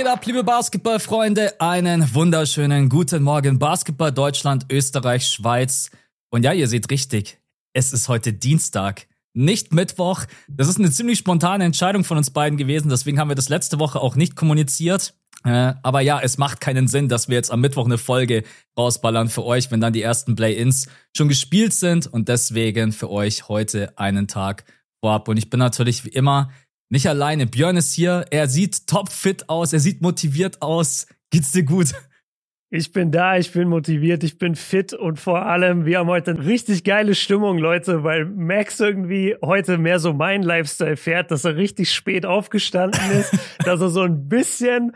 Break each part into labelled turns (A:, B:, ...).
A: Geht ab, liebe Basketballfreunde? Einen wunderschönen guten Morgen. Basketball Deutschland, Österreich, Schweiz. Und ja, ihr seht richtig. Es ist heute Dienstag, nicht Mittwoch. Das ist eine ziemlich spontane Entscheidung von uns beiden gewesen. Deswegen haben wir das letzte Woche auch nicht kommuniziert. Äh, aber ja, es macht keinen Sinn, dass wir jetzt am Mittwoch eine Folge rausballern für euch, wenn dann die ersten Play-ins schon gespielt sind. Und deswegen für euch heute einen Tag vorab. Und ich bin natürlich wie immer nicht alleine. Björn ist hier. Er sieht topfit aus. Er sieht motiviert aus. Geht's dir gut?
B: Ich bin da, ich bin motiviert, ich bin fit und vor allem, wir haben heute eine richtig geile Stimmung, Leute, weil Max irgendwie heute mehr so mein Lifestyle fährt, dass er richtig spät aufgestanden ist, dass er so ein bisschen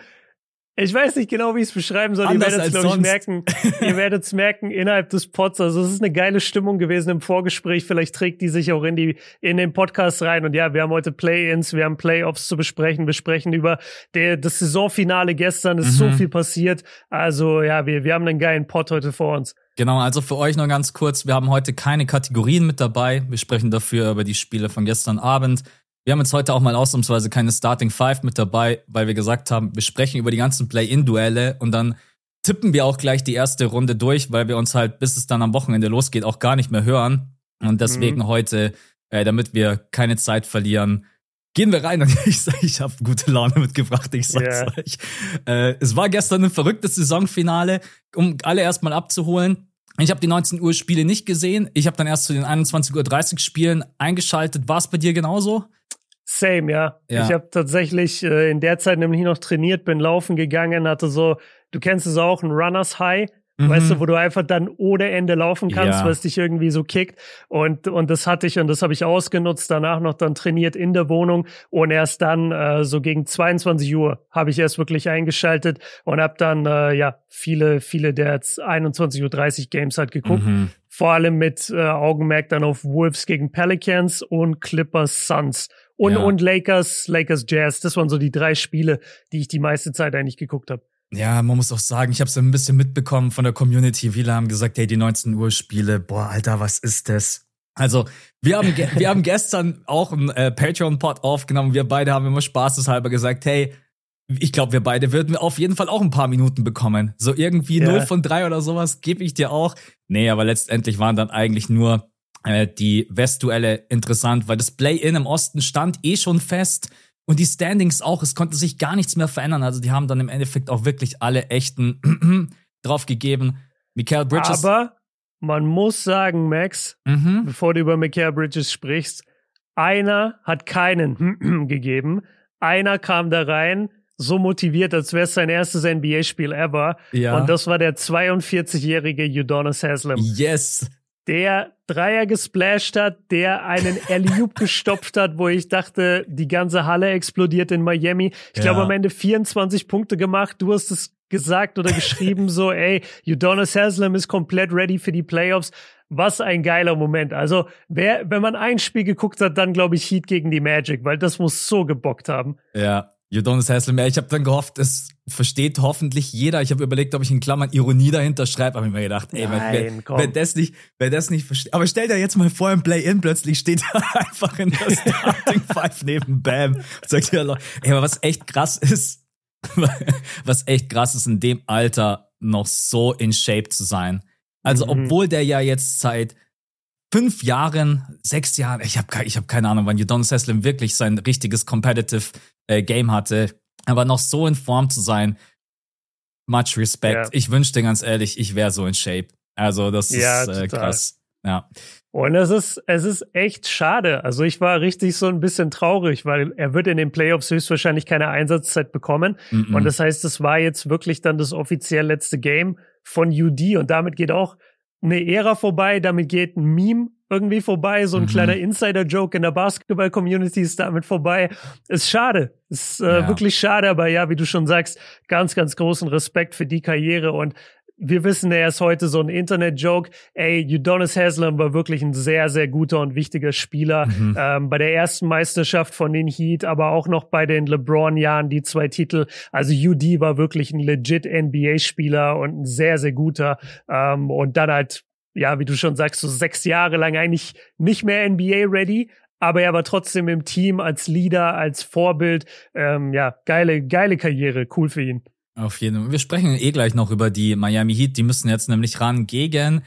B: ich weiß nicht genau, wie ich es beschreiben soll. Anders ihr werdet es, glaube ich, merken. ihr werdet es merken innerhalb des Pods. Also es ist eine geile Stimmung gewesen im Vorgespräch. Vielleicht trägt die sich auch in die in den Podcast rein. Und ja, wir haben heute Play-ins, wir haben Playoffs zu besprechen. Wir sprechen über der, das Saisonfinale gestern. Es ist mhm. so viel passiert. Also ja, wir, wir haben einen geilen Pod heute vor uns.
A: Genau, also für euch noch ganz kurz. Wir haben heute keine Kategorien mit dabei. Wir sprechen dafür über die Spiele von gestern Abend. Wir haben jetzt heute auch mal ausnahmsweise keine Starting Five mit dabei, weil wir gesagt haben, wir sprechen über die ganzen Play-In-Duelle und dann tippen wir auch gleich die erste Runde durch, weil wir uns halt, bis es dann am Wochenende losgeht, auch gar nicht mehr hören. Und deswegen mhm. heute, äh, damit wir keine Zeit verlieren, gehen wir rein und ich sage, ich habe gute Laune mitgebracht, ich sag's yeah. euch. Äh, es war gestern ein verrücktes Saisonfinale, um alle erstmal abzuholen. Ich habe die 19 Uhr Spiele nicht gesehen. Ich habe dann erst zu den 21.30 Uhr Spielen eingeschaltet. War es bei dir genauso?
B: Same, ja. ja. Ich habe tatsächlich äh, in der Zeit nämlich noch trainiert, bin laufen gegangen, hatte so, du kennst es auch, ein Runners High. Mhm. Weißt du, wo du einfach dann ohne Ende laufen kannst, ja. weil es dich irgendwie so kickt. Und, und das hatte ich und das habe ich ausgenutzt, danach noch dann trainiert in der Wohnung und erst dann äh, so gegen 22 Uhr habe ich erst wirklich eingeschaltet und habe dann äh, ja viele, viele der 21.30 Uhr Games halt geguckt. Mhm. Vor allem mit äh, Augenmerk dann auf Wolves gegen Pelicans und Clippers Suns. Und, ja. und Lakers, Lakers Jazz. Das waren so die drei Spiele, die ich die meiste Zeit eigentlich geguckt habe.
A: Ja, man muss auch sagen, ich habe es ein bisschen mitbekommen von der Community. Viele haben gesagt, hey, die 19 Uhr Spiele, boah, Alter, was ist das? Also, wir haben, wir haben gestern auch einen äh, Patreon-Pod aufgenommen. Wir beide haben immer spaßeshalber gesagt, hey, ich glaube, wir beide würden auf jeden Fall auch ein paar Minuten bekommen. So irgendwie ja. 0 von 3 oder sowas gebe ich dir auch. Nee, aber letztendlich waren dann eigentlich nur äh, die Westduelle interessant, weil das Play-In im Osten stand eh schon fest. Und die Standings auch, es konnte sich gar nichts mehr verändern. Also die haben dann im Endeffekt auch wirklich alle echten drauf gegeben. Michael Bridges.
B: Aber man muss sagen, Max, mhm. bevor du über Michael Bridges sprichst, einer hat keinen gegeben. Einer kam da rein, so motiviert, als wäre es sein erstes NBA-Spiel ever. Ja. Und das war der 42-jährige Udonis Haslam.
A: Yes
B: der Dreier gesplasht hat, der einen alley gestopft hat, wo ich dachte, die ganze Halle explodiert in Miami. Ich ja. glaube, am Ende 24 Punkte gemacht. Du hast es gesagt oder geschrieben, so, ey, Udonis Haslam ist komplett ready für die Playoffs. Was ein geiler Moment. Also, wer, wenn man ein Spiel geguckt hat, dann glaube ich Heat gegen die Magic, weil das muss so gebockt haben.
A: Ja, Udonis Haslem, ja, ich habe dann gehofft, es versteht hoffentlich jeder. Ich habe überlegt, ob ich in Klammern Ironie dahinter schreibe, habe ich mir gedacht, ey, Nein, wer, wer, das nicht, wer das nicht versteht. Aber stell dir jetzt mal vor, im Play-In plötzlich steht er einfach in der Starting Five neben Bam. Sagt ja, ey, aber was echt krass ist, was echt krass ist, in dem Alter noch so in Shape zu sein. Also, mhm. obwohl der ja jetzt seit fünf Jahren, sechs Jahren, ich habe ich hab keine Ahnung, wann Udonis Haslem wirklich sein richtiges Competitive äh, Game hatte. Aber noch so in Form zu sein, much respect. Ja. Ich wünschte ganz ehrlich, ich wäre so in Shape. Also das ja, ist äh, krass. Ja.
B: Und es ist, es ist echt schade. Also ich war richtig so ein bisschen traurig, weil er wird in den Playoffs höchstwahrscheinlich keine Einsatzzeit bekommen. Mm -mm. Und das heißt, es war jetzt wirklich dann das offiziell letzte Game von UD und damit geht auch eine Ära vorbei, damit geht ein Meme irgendwie vorbei, so ein mhm. kleiner Insider-Joke in der Basketball-Community ist damit vorbei. Ist schade, ist äh, ja. wirklich schade, aber ja, wie du schon sagst, ganz, ganz großen Respekt für die Karriere und wir wissen, er ist heute so ein Internet-Joke. Ey, Udonis Haslam war wirklich ein sehr, sehr guter und wichtiger Spieler. Mhm. Ähm, bei der ersten Meisterschaft von den Heat, aber auch noch bei den LeBron-Jahren, die zwei Titel. Also UD war wirklich ein legit NBA-Spieler und ein sehr, sehr guter. Ähm, und dann halt ja, wie du schon sagst, so sechs Jahre lang eigentlich nicht mehr NBA-ready, aber er war trotzdem im Team als Leader, als Vorbild. Ähm, ja, geile, geile Karriere, cool für ihn.
A: Auf jeden Fall. Wir sprechen eh gleich noch über die Miami Heat. Die müssen jetzt nämlich ran gegen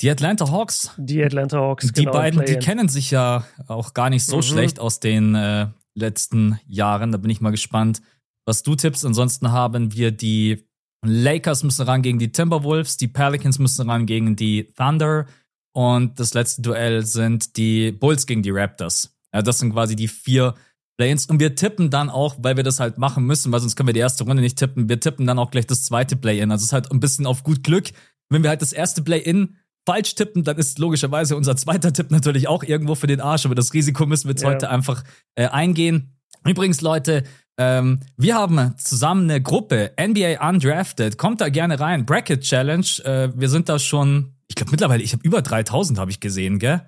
A: die Atlanta Hawks.
B: Die Atlanta Hawks.
A: Die genau, beiden, die kennen sich ja auch gar nicht so mhm. schlecht aus den äh, letzten Jahren. Da bin ich mal gespannt, was du tippst. Ansonsten haben wir die Lakers müssen ran gegen die Timberwolves, die Pelicans müssen ran gegen die Thunder und das letzte Duell sind die Bulls gegen die Raptors. Ja, das sind quasi die vier Play-ins und wir tippen dann auch, weil wir das halt machen müssen, weil sonst können wir die erste Runde nicht tippen. Wir tippen dann auch gleich das zweite Play-in. Also es ist halt ein bisschen auf gut Glück. Wenn wir halt das erste Play-in falsch tippen, dann ist logischerweise unser zweiter Tipp natürlich auch irgendwo für den Arsch. Aber das Risiko müssen wir jetzt ja. heute einfach äh, eingehen. Übrigens, Leute, ähm, wir haben zusammen eine Gruppe, NBA Undrafted. Kommt da gerne rein. Bracket Challenge. Äh, wir sind da schon, ich glaube mittlerweile, ich habe über 3000 habe ich gesehen, gell?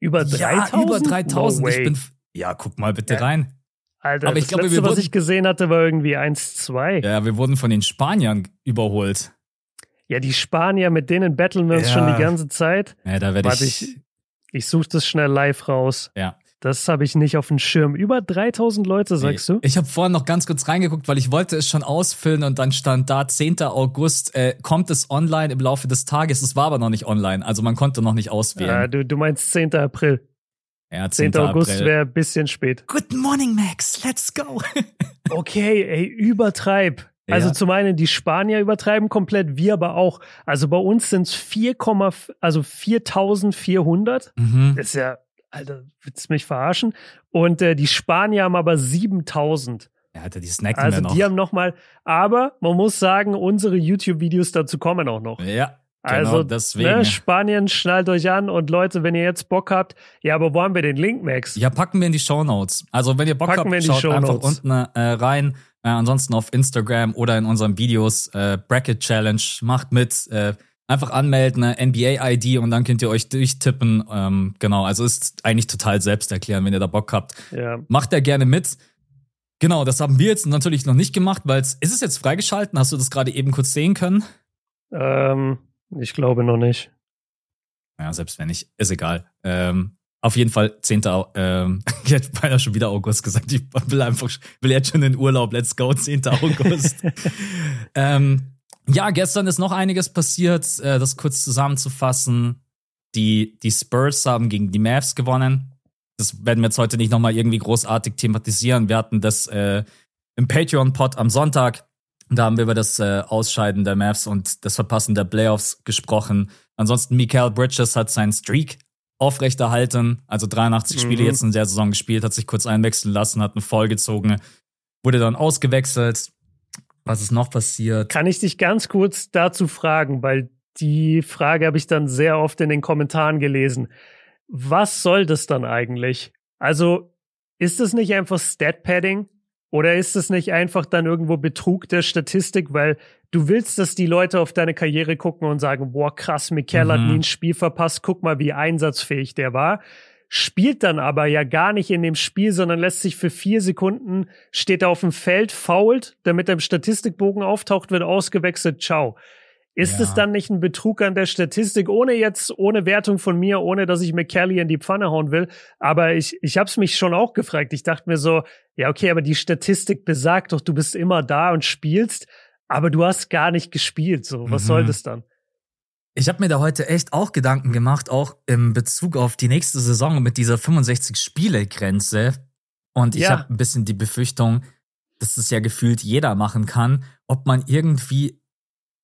B: Über 3000?
A: Ja, über 3000. No ich bin, ja, guck mal bitte ja. rein.
B: Alter, Aber ich das glaube, letzte, wir wurden, was ich gesehen hatte, war irgendwie 1-2.
A: Ja, wir wurden von den Spaniern überholt.
B: Ja, die Spanier, mit denen battlen wir uns ja. schon die ganze Zeit.
A: Ja, da werde ich. ich.
B: Ich suche das schnell live raus.
A: Ja.
B: Das habe ich nicht auf dem Schirm. Über 3000 Leute, sagst nee.
A: du? Ich habe vorhin noch ganz kurz reingeguckt, weil ich wollte es schon ausfüllen und dann stand da 10. August, äh, kommt es online im Laufe des Tages. Es war aber noch nicht online, also man konnte noch nicht auswählen. Ja,
B: du, du meinst 10. April.
A: Ja, 10.
B: 10. August wäre ein bisschen spät.
A: Good morning, Max. Let's go.
B: okay, ey, übertreib. Also ja. zum einen die Spanier übertreiben komplett, wir aber auch. Also bei uns sind es 4, also 4400. Mhm. Das ist ja Alter, willst du mich verarschen? Und äh, die Spanier haben aber 7000.
A: Ja, Alter, die snacken
B: Also
A: noch.
B: die haben nochmal, aber man muss sagen, unsere YouTube-Videos dazu kommen auch noch.
A: Ja. Genau, also, deswegen.
B: Ne, Spanien, schnallt euch an und Leute, wenn ihr jetzt Bock habt, ja, aber wo haben wir den Link, Max?
A: Ja, packen wir in die Show Notes. Also, wenn ihr Bock packen habt, schaut einfach unten äh, rein. Äh, ansonsten auf Instagram oder in unseren Videos äh, Bracket Challenge. Macht mit. Äh, Einfach anmelden, eine NBA-ID und dann könnt ihr euch durchtippen. Ähm, genau, also ist eigentlich total selbsterklärend, wenn ihr da Bock habt.
B: Ja.
A: Macht ja gerne mit. Genau, das haben wir jetzt natürlich noch nicht gemacht, weil es ist es jetzt freigeschalten? Hast du das gerade eben kurz sehen können?
B: Ähm, ich glaube noch nicht.
A: Ja, selbst wenn nicht, ist egal. Ähm, auf jeden Fall 10. Ähm, ich hätte beinahe schon wieder August gesagt. Ich will einfach, will jetzt schon in Urlaub. Let's go, 10. August. ähm, ja, gestern ist noch einiges passiert. Äh, das kurz zusammenzufassen. Die, die Spurs haben gegen die Mavs gewonnen. Das werden wir jetzt heute nicht nochmal irgendwie großartig thematisieren. Wir hatten das äh, im Patreon-Pod am Sonntag. Da haben wir über das äh, Ausscheiden der Mavs und das Verpassen der Playoffs gesprochen. Ansonsten, Mikael Bridges hat seinen Streak aufrechterhalten. Also 83 mhm. Spiele jetzt in der Saison gespielt, hat sich kurz einwechseln lassen, hat einen Voll gezogen, wurde dann ausgewechselt. Was ist noch passiert?
B: Kann ich dich ganz kurz dazu fragen, weil die Frage habe ich dann sehr oft in den Kommentaren gelesen. Was soll das dann eigentlich? Also, ist es nicht einfach Stat-Padding? Oder ist es nicht einfach dann irgendwo Betrug der Statistik, weil du willst, dass die Leute auf deine Karriere gucken und sagen, boah, krass, Mikel mhm. hat nie ein Spiel verpasst, guck mal, wie einsatzfähig der war spielt dann aber ja gar nicht in dem Spiel, sondern lässt sich für vier Sekunden, steht er auf dem Feld, fault, damit er im Statistikbogen auftaucht, wird ausgewechselt, ciao. Ist ja. es dann nicht ein Betrug an der Statistik, ohne jetzt, ohne Wertung von mir, ohne dass ich McKelly in die Pfanne hauen will? Aber ich, ich habe es mich schon auch gefragt. Ich dachte mir so, ja, okay, aber die Statistik besagt doch, du bist immer da und spielst, aber du hast gar nicht gespielt. So, was mhm. soll das dann?
A: Ich habe mir da heute echt auch Gedanken gemacht, auch im Bezug auf die nächste Saison mit dieser 65-Spiele-Grenze. Und ich ja. habe ein bisschen die Befürchtung, dass das ja gefühlt jeder machen kann, ob man irgendwie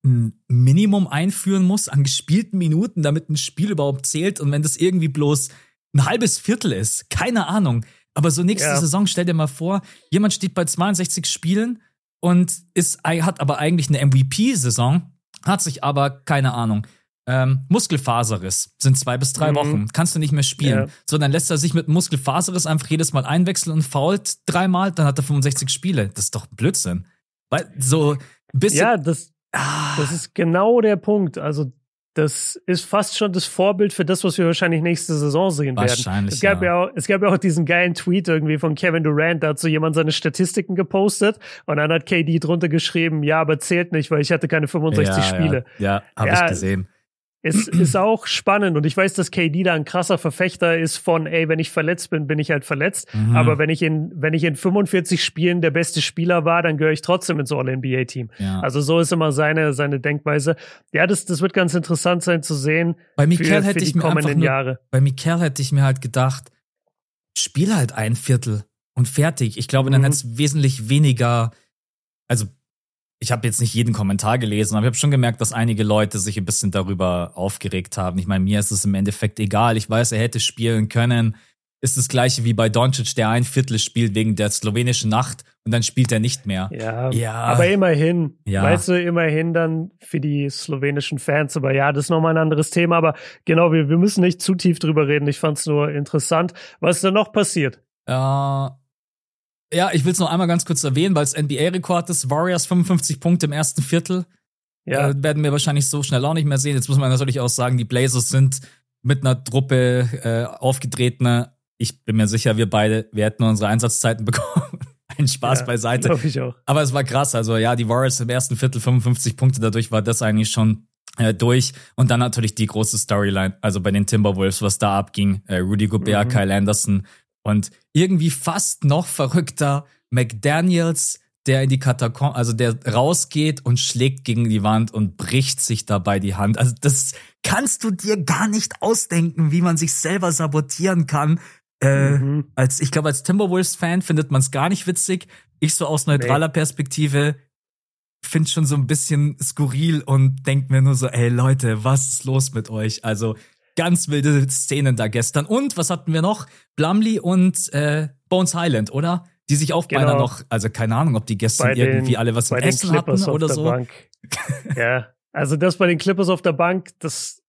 A: ein Minimum einführen muss an gespielten Minuten, damit ein Spiel überhaupt zählt. Und wenn das irgendwie bloß ein halbes Viertel ist, keine Ahnung. Aber so nächste ja. Saison, stell dir mal vor, jemand steht bei 62 Spielen und ist, hat aber eigentlich eine MVP-Saison, hat sich aber, keine Ahnung, ähm, Muskelfaserriss sind zwei bis drei mhm. Wochen. Kannst du nicht mehr spielen. Ja. So, dann lässt er sich mit Muskelfaserriss einfach jedes Mal einwechseln und fault dreimal, dann hat er 65 Spiele. Das ist doch Blödsinn. Weil so ein bisschen.
B: Ja, das, ah. das ist genau der Punkt. Also, das ist fast schon das Vorbild für das, was wir wahrscheinlich nächste Saison sehen werden.
A: Wahrscheinlich.
B: Es gab
A: ja.
B: ja, auch, es gab ja auch diesen geilen Tweet irgendwie von Kevin Durant, da hat so jemand seine Statistiken gepostet und dann hat KD drunter geschrieben, ja, aber zählt nicht, weil ich hatte keine 65
A: ja,
B: Spiele.
A: Ja, ja habe ich gesehen
B: es ist auch spannend und ich weiß, dass KD da ein krasser Verfechter ist von, ey, wenn ich verletzt bin, bin ich halt verletzt. Mhm. Aber wenn ich in, wenn ich in 45 Spielen der beste Spieler war, dann gehöre ich trotzdem ins All-NBA-Team. Ja. Also so ist immer seine, seine Denkweise. Ja, das, das wird ganz interessant sein zu sehen.
A: Bei Mikel hätte ich mir kommenden nur, Jahre. Bei Mikel hätte ich mir halt gedacht, spiel halt ein Viertel und fertig. Ich glaube, dann mhm. hätte es wesentlich weniger, also ich habe jetzt nicht jeden Kommentar gelesen, aber ich habe schon gemerkt, dass einige Leute sich ein bisschen darüber aufgeregt haben. Ich meine, mir ist es im Endeffekt egal. Ich weiß, er hätte spielen können. Ist das gleiche wie bei Doncic, der ein Viertel spielt wegen der slowenischen Nacht und dann spielt er nicht mehr.
B: Ja, ja. aber immerhin. Ja. Weißt du, immerhin dann für die slowenischen Fans. Aber ja, das ist nochmal ein anderes Thema. Aber genau, wir, wir müssen nicht zu tief drüber reden. Ich fand es nur interessant. Was ist da noch passiert?
A: Äh, ja, ich will es noch einmal ganz kurz erwähnen, weil es NBA-Rekord ist. Warriors 55 Punkte im ersten Viertel. Ja. Äh, werden wir wahrscheinlich so schnell auch nicht mehr sehen. Jetzt muss man natürlich auch sagen, die Blazers sind mit einer Truppe äh, aufgetreten. Ich bin mir sicher, wir beide, wir hätten unsere Einsatzzeiten bekommen. Ein Spaß ja, beiseite. Ich auch. Aber es war krass. Also ja, die Warriors im ersten Viertel 55 Punkte, dadurch war das eigentlich schon äh, durch. Und dann natürlich die große Storyline, also bei den Timberwolves, was da abging. Äh, Rudy Gobert, mhm. Kyle Anderson, und irgendwie fast noch verrückter McDaniels, der in die Katakomben, also der rausgeht und schlägt gegen die Wand und bricht sich dabei die Hand. Also das kannst du dir gar nicht ausdenken, wie man sich selber sabotieren kann. Äh, mhm. als ich glaube, als Timberwolves-Fan findet man es gar nicht witzig. Ich so aus neutraler nee. Perspektive finde schon so ein bisschen skurril und denk mir nur so, ey Leute, was ist los mit euch? Also ganz wilde Szenen da gestern. Und was hatten wir noch? Blumley und äh, Bones Highland, oder? Die sich auch genau. beinahe noch, also keine Ahnung, ob die gestern den, irgendwie alle was im Essen hatten oder so.
B: Bank. ja, also das bei den Clippers auf der Bank, das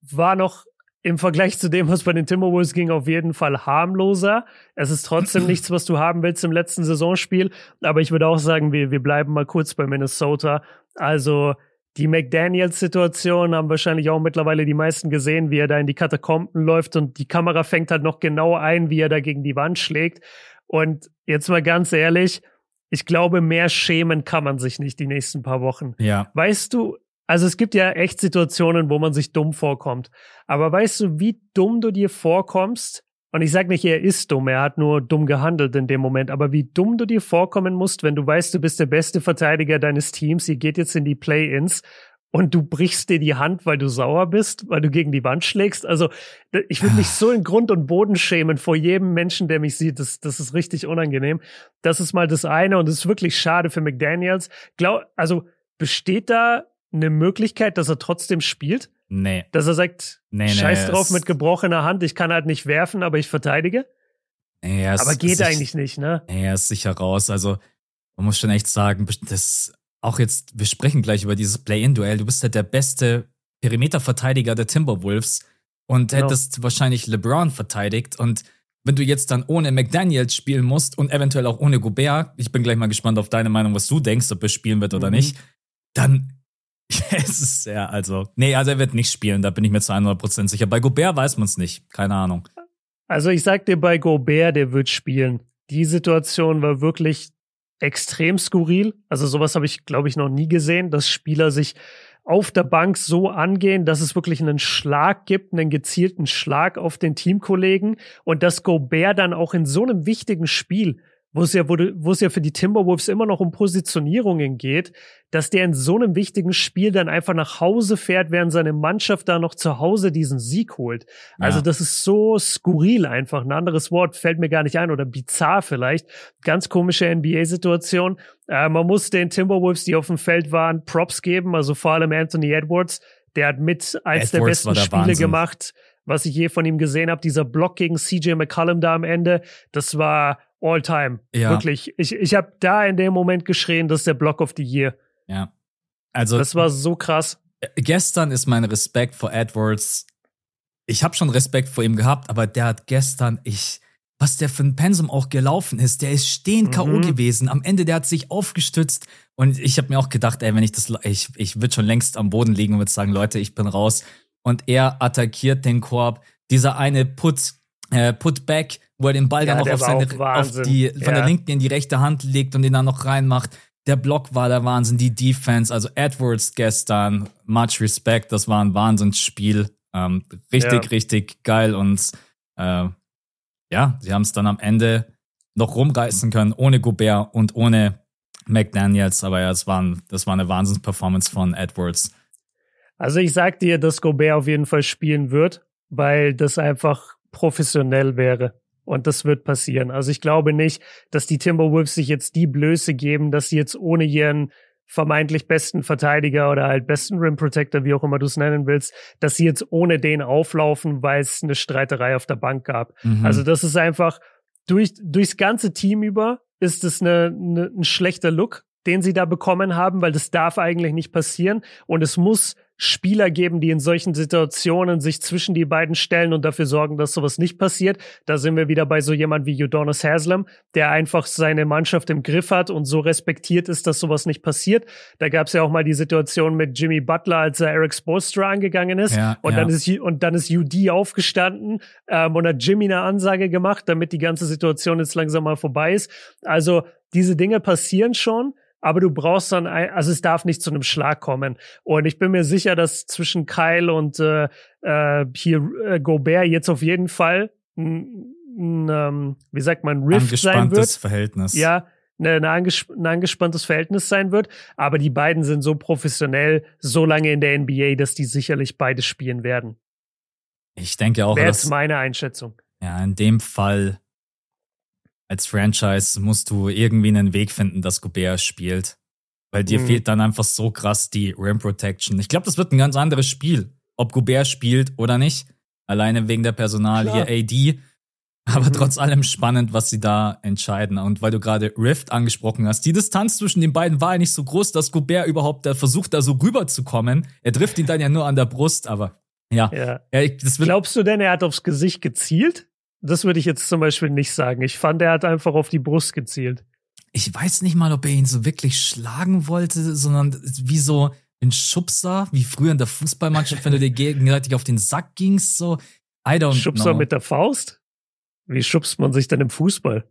B: war noch im Vergleich zu dem, was bei den Timberwolves ging, auf jeden Fall harmloser. Es ist trotzdem nichts, was du haben willst im letzten Saisonspiel. Aber ich würde auch sagen, wir, wir bleiben mal kurz bei Minnesota. Also die McDaniels-Situation haben wahrscheinlich auch mittlerweile die meisten gesehen, wie er da in die Katakomben läuft und die Kamera fängt halt noch genau ein, wie er da gegen die Wand schlägt. Und jetzt mal ganz ehrlich, ich glaube, mehr schämen kann man sich nicht die nächsten paar Wochen.
A: Ja.
B: Weißt du, also es gibt ja echt Situationen, wo man sich dumm vorkommt. Aber weißt du, wie dumm du dir vorkommst, und ich sage nicht, er ist dumm, er hat nur dumm gehandelt in dem Moment. Aber wie dumm du dir vorkommen musst, wenn du weißt, du bist der beste Verteidiger deines Teams, ihr geht jetzt in die Play-ins und du brichst dir die Hand, weil du sauer bist, weil du gegen die Wand schlägst. Also ich würde mich so in Grund und Boden schämen vor jedem Menschen, der mich sieht. Das, das ist richtig unangenehm. Das ist mal das eine und es ist wirklich schade für McDaniels. Glaub, also besteht da eine Möglichkeit, dass er trotzdem spielt?
A: Nee.
B: Dass er sagt, nee, scheiß nee, drauf mit gebrochener Hand, ich kann halt nicht werfen, aber ich verteidige?
A: Nee,
B: aber geht eigentlich nicht, ne?
A: Nee, er ist sicher raus. Also, man muss schon echt sagen, das auch jetzt, wir sprechen gleich über dieses Play-In-Duell. Du bist halt der beste Perimeterverteidiger der Timberwolves und genau. hättest wahrscheinlich LeBron verteidigt. Und wenn du jetzt dann ohne McDaniels spielen musst und eventuell auch ohne Gobert, ich bin gleich mal gespannt auf deine Meinung, was du denkst, ob er spielen wird oder mhm. nicht, dann es ist ja, also, nee, also er wird nicht spielen, da bin ich mir zu 100% sicher. Bei Gobert weiß man es nicht, keine Ahnung.
B: Also ich sag dir bei Gobert, der wird spielen. Die Situation war wirklich extrem skurril. Also sowas habe ich, glaube ich, noch nie gesehen, dass Spieler sich auf der Bank so angehen, dass es wirklich einen Schlag gibt, einen gezielten Schlag auf den Teamkollegen und dass Gobert dann auch in so einem wichtigen Spiel wo es ja, wo, wo es ja für die Timberwolves immer noch um Positionierungen geht, dass der in so einem wichtigen Spiel dann einfach nach Hause fährt, während seine Mannschaft da noch zu Hause diesen Sieg holt. Ja. Also das ist so skurril einfach. Ein anderes Wort fällt mir gar nicht ein oder bizarr vielleicht. Ganz komische NBA-Situation. Äh, man muss den Timberwolves, die auf dem Feld waren, Props geben. Also vor allem Anthony Edwards. Der hat mit eins Edwards der besten der Spiele Wahnsinn. gemacht, was ich je von ihm gesehen habe. Dieser Block gegen CJ McCollum da am Ende, das war all time. Ja. Wirklich. Ich, ich habe da in dem Moment geschrien, das ist der Block of the Year.
A: Ja. Also.
B: Das war so krass.
A: Äh, gestern ist mein Respekt vor Edwards. Ich habe schon Respekt vor ihm gehabt, aber der hat gestern, ich, was der für ein Pensum auch gelaufen ist, der ist stehend K.O. Mhm. gewesen. Am Ende, der hat sich aufgestützt und ich habe mir auch gedacht, ey, wenn ich das, ich, ich würde schon längst am Boden liegen und würde sagen, Leute, ich bin raus. Und er attackiert den Korb. Dieser eine Put, äh, Putback, wo er den Ball ja, dann noch auf, seine, auf die, von ja. der linken in die rechte Hand legt und den dann noch reinmacht. der Block war der Wahnsinn, die Defense, also Edwards gestern, much respect, das war ein Wahnsinnsspiel. Ähm, richtig, ja. richtig geil und äh, ja, sie haben es dann am Ende noch rumreißen können, ohne Gobert und ohne McDaniels, aber ja, es war, ein, das war eine Wahnsinnsperformance von Edwards.
B: Also ich sag dir, dass Gobert auf jeden Fall spielen wird, weil das einfach professionell wäre. Und das wird passieren. Also ich glaube nicht, dass die Timberwolves sich jetzt die Blöße geben, dass sie jetzt ohne ihren vermeintlich besten Verteidiger oder halt besten Rim Protector, wie auch immer du es nennen willst, dass sie jetzt ohne den auflaufen, weil es eine Streiterei auf der Bank gab. Mhm. Also das ist einfach durch, durchs ganze Team über ist es eine, eine, ein schlechter Look, den sie da bekommen haben, weil das darf eigentlich nicht passieren. Und es muss Spieler geben, die in solchen Situationen sich zwischen die beiden stellen und dafür sorgen, dass sowas nicht passiert. Da sind wir wieder bei so jemand wie Udonis Haslam, der einfach seine Mannschaft im Griff hat und so respektiert ist, dass sowas nicht passiert. Da gab es ja auch mal die Situation mit Jimmy Butler, als er Eric Spoelstra angegangen ist ja, und ja. dann ist und dann ist UD aufgestanden ähm, und hat Jimmy eine Ansage gemacht, damit die ganze Situation jetzt langsam mal vorbei ist. Also diese Dinge passieren schon aber du brauchst dann, ein, also es darf nicht zu einem Schlag kommen. Und ich bin mir sicher, dass zwischen Kyle und äh, äh, hier äh, Gobert jetzt auf jeden Fall ein, ein ähm, wie sagt man, Rift sein wird.
A: Verhältnis.
B: Ja, ne, ne, anges ein angespanntes Verhältnis sein wird. Aber die beiden sind so professionell, so lange in der NBA, dass die sicherlich beide spielen werden.
A: Ich denke auch.
B: Wäre jetzt meine Einschätzung.
A: Ja, in dem Fall als Franchise musst du irgendwie einen Weg finden, dass Gobert spielt. Weil dir mhm. fehlt dann einfach so krass die Rim Protection. Ich glaube, das wird ein ganz anderes Spiel, ob Gobert spielt oder nicht. Alleine wegen der Personal hier AD. Aber mhm. trotz allem spannend, was sie da entscheiden. Und weil du gerade Rift angesprochen hast, die Distanz zwischen den beiden war ja nicht so groß, dass Gobert überhaupt der versucht, da so rüberzukommen. Er trifft ihn dann ja nur an der Brust, aber ja. ja.
B: ja Glaubst du denn, er hat aufs Gesicht gezielt? Das würde ich jetzt zum Beispiel nicht sagen. Ich fand, er hat einfach auf die Brust gezielt.
A: Ich weiß nicht mal, ob er ihn so wirklich schlagen wollte, sondern wie so ein Schubser, wie früher in der Fußballmannschaft, wenn du dir gegenseitig auf den Sack gingst, so. I don't
B: Schubser
A: know.
B: mit der Faust? Wie schubst man sich denn im Fußball?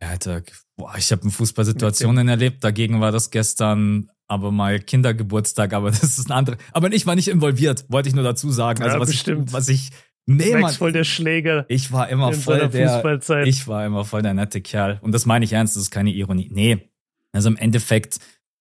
A: Ja, Alter, boah, ich habe Fußballsituationen erlebt. Dagegen war das gestern aber mal Kindergeburtstag, aber das ist ein andere. Aber ich war nicht involviert, wollte ich nur dazu sagen. Also ja, was bestimmt. ich, was ich
B: Nee, Max voll der Schläger.
A: Ich war immer voll der, ich war immer voll der nette Kerl. Und das meine ich ernst, das ist keine Ironie. Nee. Also im Endeffekt,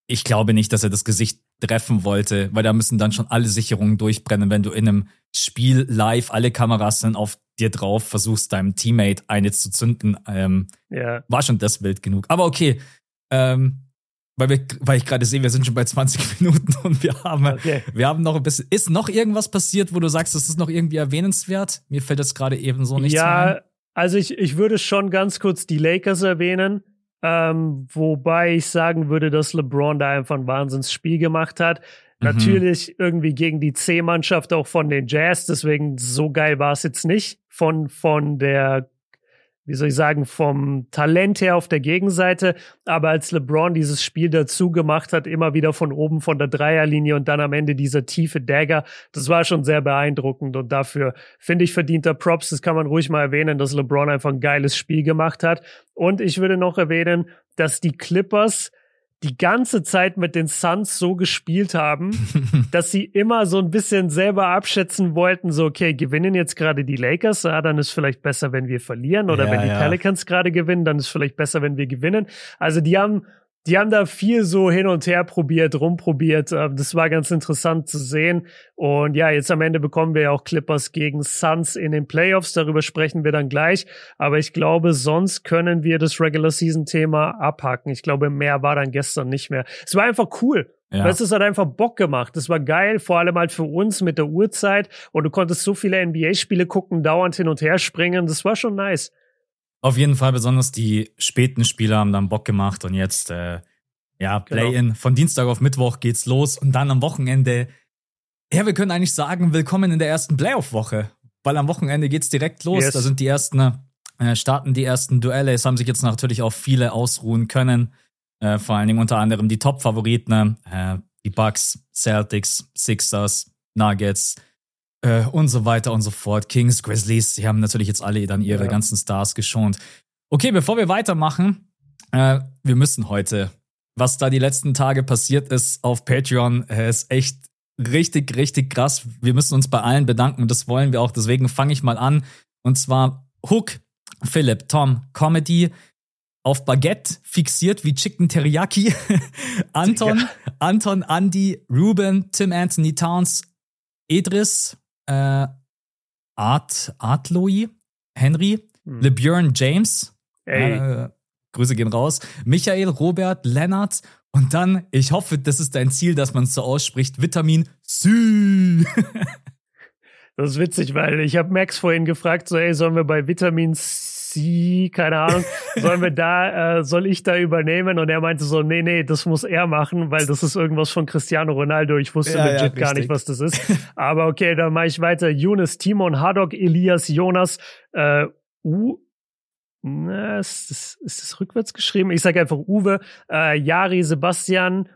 A: ich glaube nicht, dass er das Gesicht treffen wollte, weil da müssen dann schon alle Sicherungen durchbrennen, wenn du in einem Spiel live alle Kameras sind auf dir drauf, versuchst deinem Teammate eine zu zünden. Ähm, ja. War schon das wild genug. Aber okay. Ähm, weil, wir, weil ich gerade sehe, wir sind schon bei 20 Minuten und wir haben, okay. wir haben noch ein bisschen. Ist noch irgendwas passiert, wo du sagst, das ist noch irgendwie erwähnenswert? Mir fällt das gerade eben so nicht Ja,
B: ein. also ich, ich würde schon ganz kurz die Lakers erwähnen. Ähm, wobei ich sagen würde, dass LeBron da einfach ein Wahnsinnsspiel gemacht hat. Mhm. Natürlich irgendwie gegen die C-Mannschaft auch von den Jazz, deswegen so geil war es jetzt nicht von, von der wie soll ich sagen, vom Talent her auf der Gegenseite. Aber als LeBron dieses Spiel dazu gemacht hat, immer wieder von oben von der Dreierlinie und dann am Ende dieser tiefe Dagger, das war schon sehr beeindruckend. Und dafür finde ich verdienter Props. Das kann man ruhig mal erwähnen, dass LeBron einfach ein geiles Spiel gemacht hat. Und ich würde noch erwähnen, dass die Clippers die ganze Zeit mit den Suns so gespielt haben, dass sie immer so ein bisschen selber abschätzen wollten, so, okay, gewinnen jetzt gerade die Lakers, ja, dann ist vielleicht besser, wenn wir verlieren, oder ja, wenn die ja. Pelicans gerade gewinnen, dann ist vielleicht besser, wenn wir gewinnen. Also die haben die haben da viel so hin und her probiert, rumprobiert. Ähm, das war ganz interessant zu sehen. Und ja, jetzt am Ende bekommen wir ja auch Clippers gegen Suns in den Playoffs. Darüber sprechen wir dann gleich. Aber ich glaube, sonst können wir das Regular Season Thema abhaken. Ich glaube, mehr war dann gestern nicht mehr. Es war einfach cool. Ja. Weißt, es hat einfach Bock gemacht. Das war geil, vor allem halt für uns mit der Uhrzeit. Und du konntest so viele NBA-Spiele gucken, dauernd hin und her springen. Das war schon nice.
A: Auf jeden Fall, besonders die späten Spieler haben dann Bock gemacht und jetzt, äh, ja, genau. Play-In. Genau. Von Dienstag auf Mittwoch geht's los und dann am Wochenende. Ja, wir können eigentlich sagen, willkommen in der ersten Playoff-Woche, weil am Wochenende geht's direkt los. Yes. Da sind die ersten, äh, starten die ersten Duelle. Es haben sich jetzt natürlich auch viele ausruhen können. Äh, vor allen Dingen unter anderem die Top-Favoriten, äh, die Bucks, Celtics, Sixers, Nuggets, äh, und so weiter und so fort. Kings, Grizzlies, sie haben natürlich jetzt alle dann ihre ja. ganzen Stars geschont. Okay, bevor wir weitermachen, äh, wir müssen heute was da die letzten Tage passiert ist auf Patreon, äh, ist echt richtig, richtig krass. Wir müssen uns bei allen bedanken und das wollen wir auch. Deswegen fange ich mal an. Und zwar Hook, Philipp, Tom, Comedy, auf Baguette fixiert wie Chicken Teriyaki. Anton. Anton, Andy, Ruben, Tim Anthony Towns, Edris, äh, Art, Artloy, Henry, hm. LeBjörn James. Äh, Grüße gehen raus. Michael, Robert, Lennart und dann, ich hoffe, das ist dein Ziel, dass man es so ausspricht, Vitamin C.
B: das ist witzig, weil ich habe Max vorhin gefragt, so, ey, sollen wir bei Vitamin C, keine Ahnung, sollen wir da, äh, soll ich da übernehmen? Und er meinte so, nee, nee, das muss er machen, weil das ist irgendwas von Cristiano Ronaldo. Ich wusste ja, legit ja, gar nicht, was das ist. Aber okay, dann mache ich weiter. Yunus, Timon, Haddock, Elias, Jonas, äh, U na, ist das, ist das rückwärts geschrieben? Ich sage einfach Uwe, äh, Jari, Sebastian,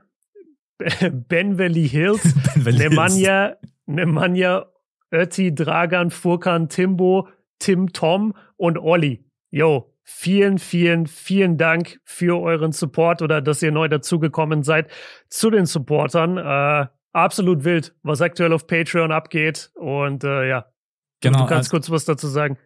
B: Benveli Hills, Nemanja, Nemanja, Ötti, Dragan, Furkan, Timbo, Tim, Tom und Olli. Yo, vielen, vielen, vielen Dank für euren Support oder dass ihr neu dazugekommen seid zu den Supportern. Äh, absolut wild, was aktuell auf Patreon abgeht. Und äh, ja, genau, du kannst also, kurz was dazu sagen.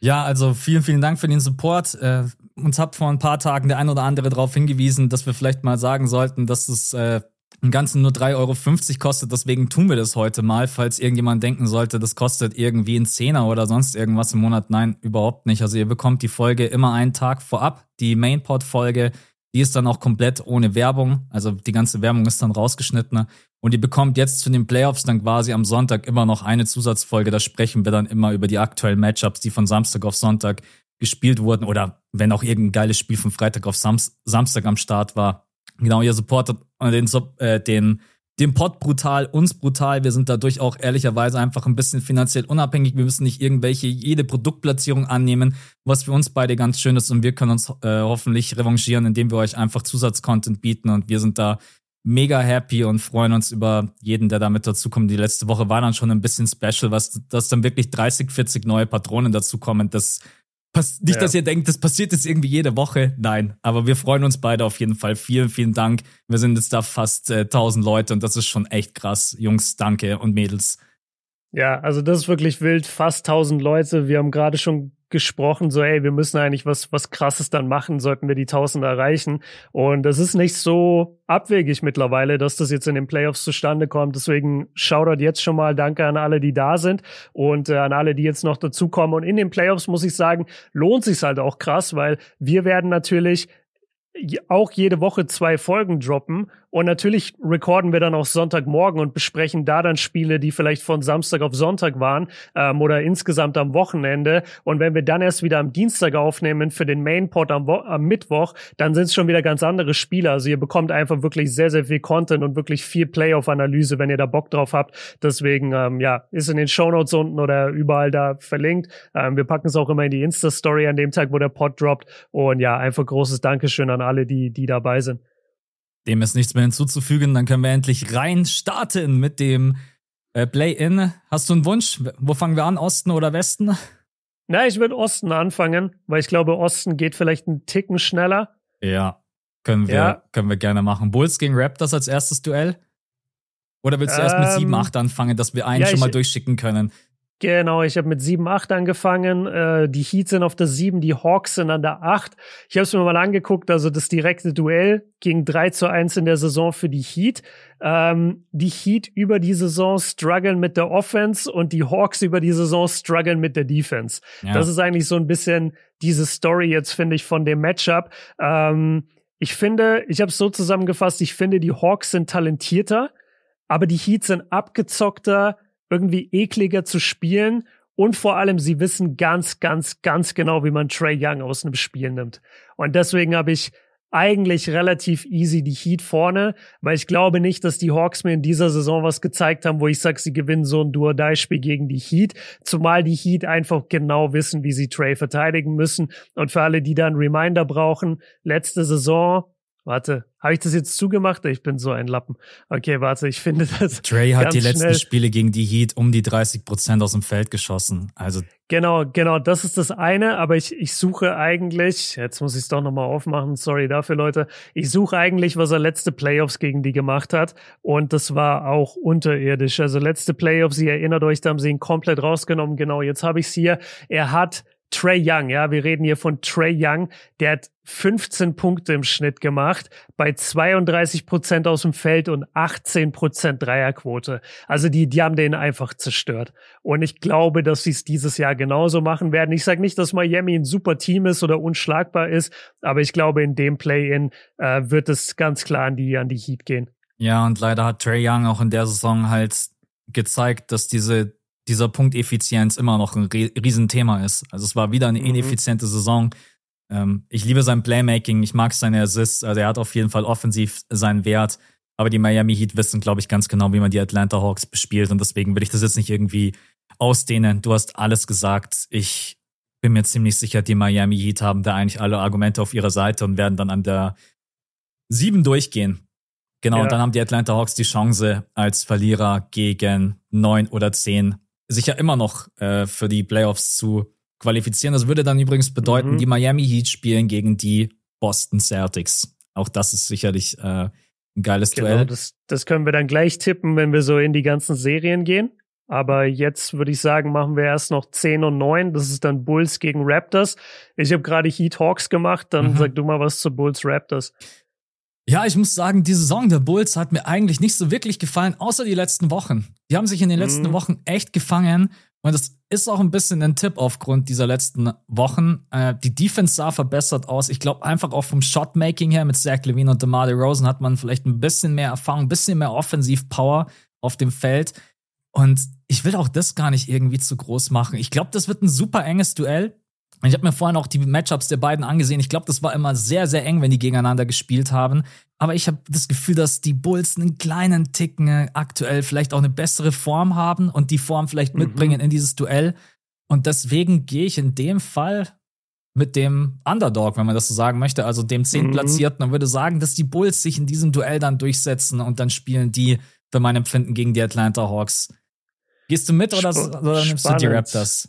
A: Ja, also vielen, vielen Dank für den Support. Äh, uns hat vor ein paar Tagen der ein oder andere darauf hingewiesen, dass wir vielleicht mal sagen sollten, dass es äh, im Ganzen nur 3,50 Euro kostet. Deswegen tun wir das heute mal, falls irgendjemand denken sollte, das kostet irgendwie ein Zehner oder sonst irgendwas im Monat. Nein, überhaupt nicht. Also ihr bekommt die Folge immer einen Tag vorab. Die Mainpod-Folge, die ist dann auch komplett ohne Werbung. Also die ganze Werbung ist dann rausgeschnitten. Und ihr bekommt jetzt zu den Playoffs dann quasi am Sonntag immer noch eine Zusatzfolge. Da sprechen wir dann immer über die aktuellen Matchups, die von Samstag auf Sonntag gespielt wurden oder wenn auch irgendein geiles Spiel von Freitag auf Sam Samstag am Start war. Genau, ihr supportet den, äh, den, den Pod brutal, uns brutal. Wir sind dadurch auch ehrlicherweise einfach ein bisschen finanziell unabhängig. Wir müssen nicht irgendwelche, jede Produktplatzierung annehmen, was für uns beide ganz schön ist. Und wir können uns äh, hoffentlich revanchieren, indem wir euch einfach Zusatzcontent bieten. Und wir sind da mega happy und freuen uns über jeden, der damit dazukommt. Die letzte Woche war dann schon ein bisschen special, was, dass dann wirklich 30, 40 neue Patronen dazukommen. Das nicht, ja. dass ihr denkt, das passiert jetzt irgendwie jede Woche. Nein, aber wir freuen uns beide auf jeden Fall. Vielen, vielen Dank. Wir sind jetzt da fast äh, 1000 Leute und das ist schon echt krass. Jungs, danke und Mädels.
B: Ja, also das ist wirklich wild. Fast 1000 Leute. Wir haben gerade schon gesprochen, so, ey, wir müssen eigentlich was, was krasses dann machen, sollten wir die 1000 erreichen. Und das ist nicht so abwegig mittlerweile, dass das jetzt in den Playoffs zustande kommt. Deswegen Shoutout jetzt schon mal. Danke an alle, die da sind und äh, an alle, die jetzt noch dazukommen. Und in den Playoffs muss ich sagen, lohnt sich halt auch krass, weil wir werden natürlich auch jede Woche zwei Folgen droppen und natürlich recorden wir dann auch Sonntagmorgen und besprechen da dann Spiele, die vielleicht von Samstag auf Sonntag waren ähm, oder insgesamt am Wochenende. Und wenn wir dann erst wieder am Dienstag aufnehmen für den Mainpod am, am Mittwoch, dann sind es schon wieder ganz andere Spiele. Also ihr bekommt einfach wirklich sehr, sehr viel Content und wirklich viel Playoff-Analyse, wenn ihr da Bock drauf habt. Deswegen, ähm, ja, ist in den Shownotes unten oder überall da verlinkt. Ähm, wir packen es auch immer in die Insta-Story an dem Tag, wo der Pod droppt. Und ja, einfach großes Dankeschön an alle, die, die dabei sind.
A: Dem ist nichts mehr hinzuzufügen. Dann können wir endlich rein starten mit dem äh, Play-In. Hast du einen Wunsch? Wo fangen wir an? Osten oder Westen?
B: Na, ich würde Osten anfangen, weil ich glaube, Osten geht vielleicht einen Ticken schneller.
A: Ja, können wir, ja. können wir gerne machen. Bulls gegen Raptors als erstes Duell? Oder willst du ähm, erst mit 7-8 ähm, anfangen, dass wir einen ja, schon mal durchschicken können?
B: Genau, ich habe mit 7-8 angefangen. Äh, die Heat sind auf der 7, die Hawks sind an der 8. Ich habe es mir mal angeguckt, also das direkte Duell ging 3 zu 1 in der Saison für die Heat. Ähm, die Heat über die Saison strugglen mit der Offense und die Hawks über die Saison strugglen mit der Defense. Ja. Das ist eigentlich so ein bisschen diese Story jetzt, finde ich, von dem Matchup. Ähm, ich finde, ich habe es so zusammengefasst, ich finde, die Hawks sind talentierter, aber die Heat sind abgezockter, irgendwie ekliger zu spielen und vor allem, sie wissen ganz, ganz, ganz genau, wie man Trey Young aus einem Spiel nimmt. Und deswegen habe ich eigentlich relativ easy die Heat vorne, weil ich glaube nicht, dass die Hawks mir in dieser Saison was gezeigt haben, wo ich sage, sie gewinnen so ein Duo-Die-Spiel gegen die Heat, zumal die Heat einfach genau wissen, wie sie Trey verteidigen müssen. Und für alle, die da einen Reminder brauchen, letzte Saison Warte, habe ich das jetzt zugemacht? Ich bin so ein Lappen. Okay, warte, ich finde das.
A: Trey hat die letzten Spiele gegen die Heat um die 30 Prozent aus dem Feld geschossen. Also
B: genau, genau, das ist das eine. Aber ich, ich suche eigentlich, jetzt muss ich es doch nochmal aufmachen. Sorry dafür, Leute. Ich suche eigentlich, was er letzte Playoffs gegen die gemacht hat. Und das war auch unterirdisch. Also letzte Playoffs, ihr erinnert euch, da haben sie ihn komplett rausgenommen. Genau, jetzt habe ich es hier. Er hat Trey Young, ja, wir reden hier von Trey Young, der hat 15 Punkte im Schnitt gemacht, bei 32 Prozent aus dem Feld und 18 Prozent Dreierquote. Also die, die haben den einfach zerstört. Und ich glaube, dass sie es dieses Jahr genauso machen werden. Ich sage nicht, dass Miami ein super Team ist oder unschlagbar ist, aber ich glaube, in dem Play-In äh, wird es ganz klar an die, an die Heat gehen.
A: Ja, und leider hat Trey Young auch in der Saison halt gezeigt, dass diese dieser Punkt Effizienz immer noch ein Riesenthema ist. Also es war wieder eine mhm. ineffiziente Saison. Ähm, ich liebe sein Playmaking, ich mag seine Assists, also er hat auf jeden Fall offensiv seinen Wert. Aber die Miami Heat wissen, glaube ich, ganz genau, wie man die Atlanta Hawks bespielt. Und deswegen will ich das jetzt nicht irgendwie ausdehnen. Du hast alles gesagt. Ich bin mir ziemlich sicher, die Miami Heat haben da eigentlich alle Argumente auf ihrer Seite und werden dann an der sieben durchgehen. Genau, ja. und dann haben die Atlanta Hawks die Chance, als Verlierer gegen neun oder zehn sich ja immer noch äh, für die Playoffs zu qualifizieren. Das würde dann übrigens bedeuten, mhm. die Miami Heat spielen gegen die Boston Celtics. Auch das ist sicherlich äh, ein geiles genau, Duell.
B: Das, das können wir dann gleich tippen, wenn wir so in die ganzen Serien gehen. Aber jetzt würde ich sagen, machen wir erst noch 10 und 9. Das ist dann Bulls gegen Raptors. Ich habe gerade Heat Hawks gemacht. Dann mhm. sag du mal was zu Bulls Raptors.
A: Ja, ich muss sagen, die Saison der Bulls hat mir eigentlich nicht so wirklich gefallen, außer die letzten Wochen. Die haben sich in den letzten mhm. Wochen echt gefangen. Und das ist auch ein bisschen ein Tipp aufgrund dieser letzten Wochen. Äh, die Defense sah verbessert aus. Ich glaube einfach auch vom Shotmaking her mit Zach Levine und DeMar DeRozan hat man vielleicht ein bisschen mehr Erfahrung, ein bisschen mehr Offensivpower auf dem Feld. Und ich will auch das gar nicht irgendwie zu groß machen. Ich glaube, das wird ein super enges Duell. Ich habe mir vorhin auch die Matchups der beiden angesehen. Ich glaube, das war immer sehr, sehr eng, wenn die gegeneinander gespielt haben. Aber ich habe das Gefühl, dass die Bulls einen kleinen Ticken aktuell vielleicht auch eine bessere Form haben und die Form vielleicht mhm. mitbringen in dieses Duell. Und deswegen gehe ich in dem Fall mit dem Underdog, wenn man das so sagen möchte, also dem Zehntplatzierten, mhm. und würde sagen, dass die Bulls sich in diesem Duell dann durchsetzen und dann spielen die, für mein Empfinden, gegen die Atlanta Hawks. Gehst du mit oder, oder nimmst du die Raptors?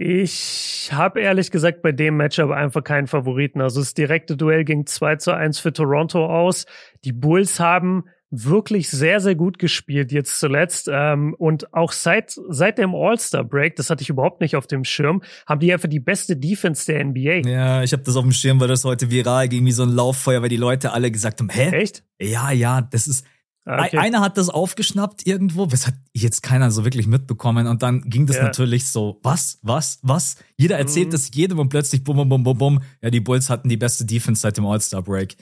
B: Ich habe ehrlich gesagt bei dem Matchup einfach keinen Favoriten. Also das direkte Duell ging 2 zu 1 für Toronto aus. Die Bulls haben wirklich sehr, sehr gut gespielt jetzt zuletzt. Ähm, und auch seit, seit dem All-Star-Break, das hatte ich überhaupt nicht auf dem Schirm, haben die einfach die beste Defense der NBA.
A: Ja, ich habe das auf dem Schirm, weil das heute viral ging wie so ein Lauffeuer, weil die Leute alle gesagt haben, hä?
B: Echt?
A: Ja, ja, das ist okay. Einer hat das aufgeschnappt irgendwo, das hat jetzt keiner so wirklich mitbekommen. Und dann ging das ja. natürlich so, was, was, was? Jeder erzählt mhm. das jedem und plötzlich bum, bum, bum, bum, bum. Ja, die Bulls hatten die beste Defense seit dem All-Star-Break.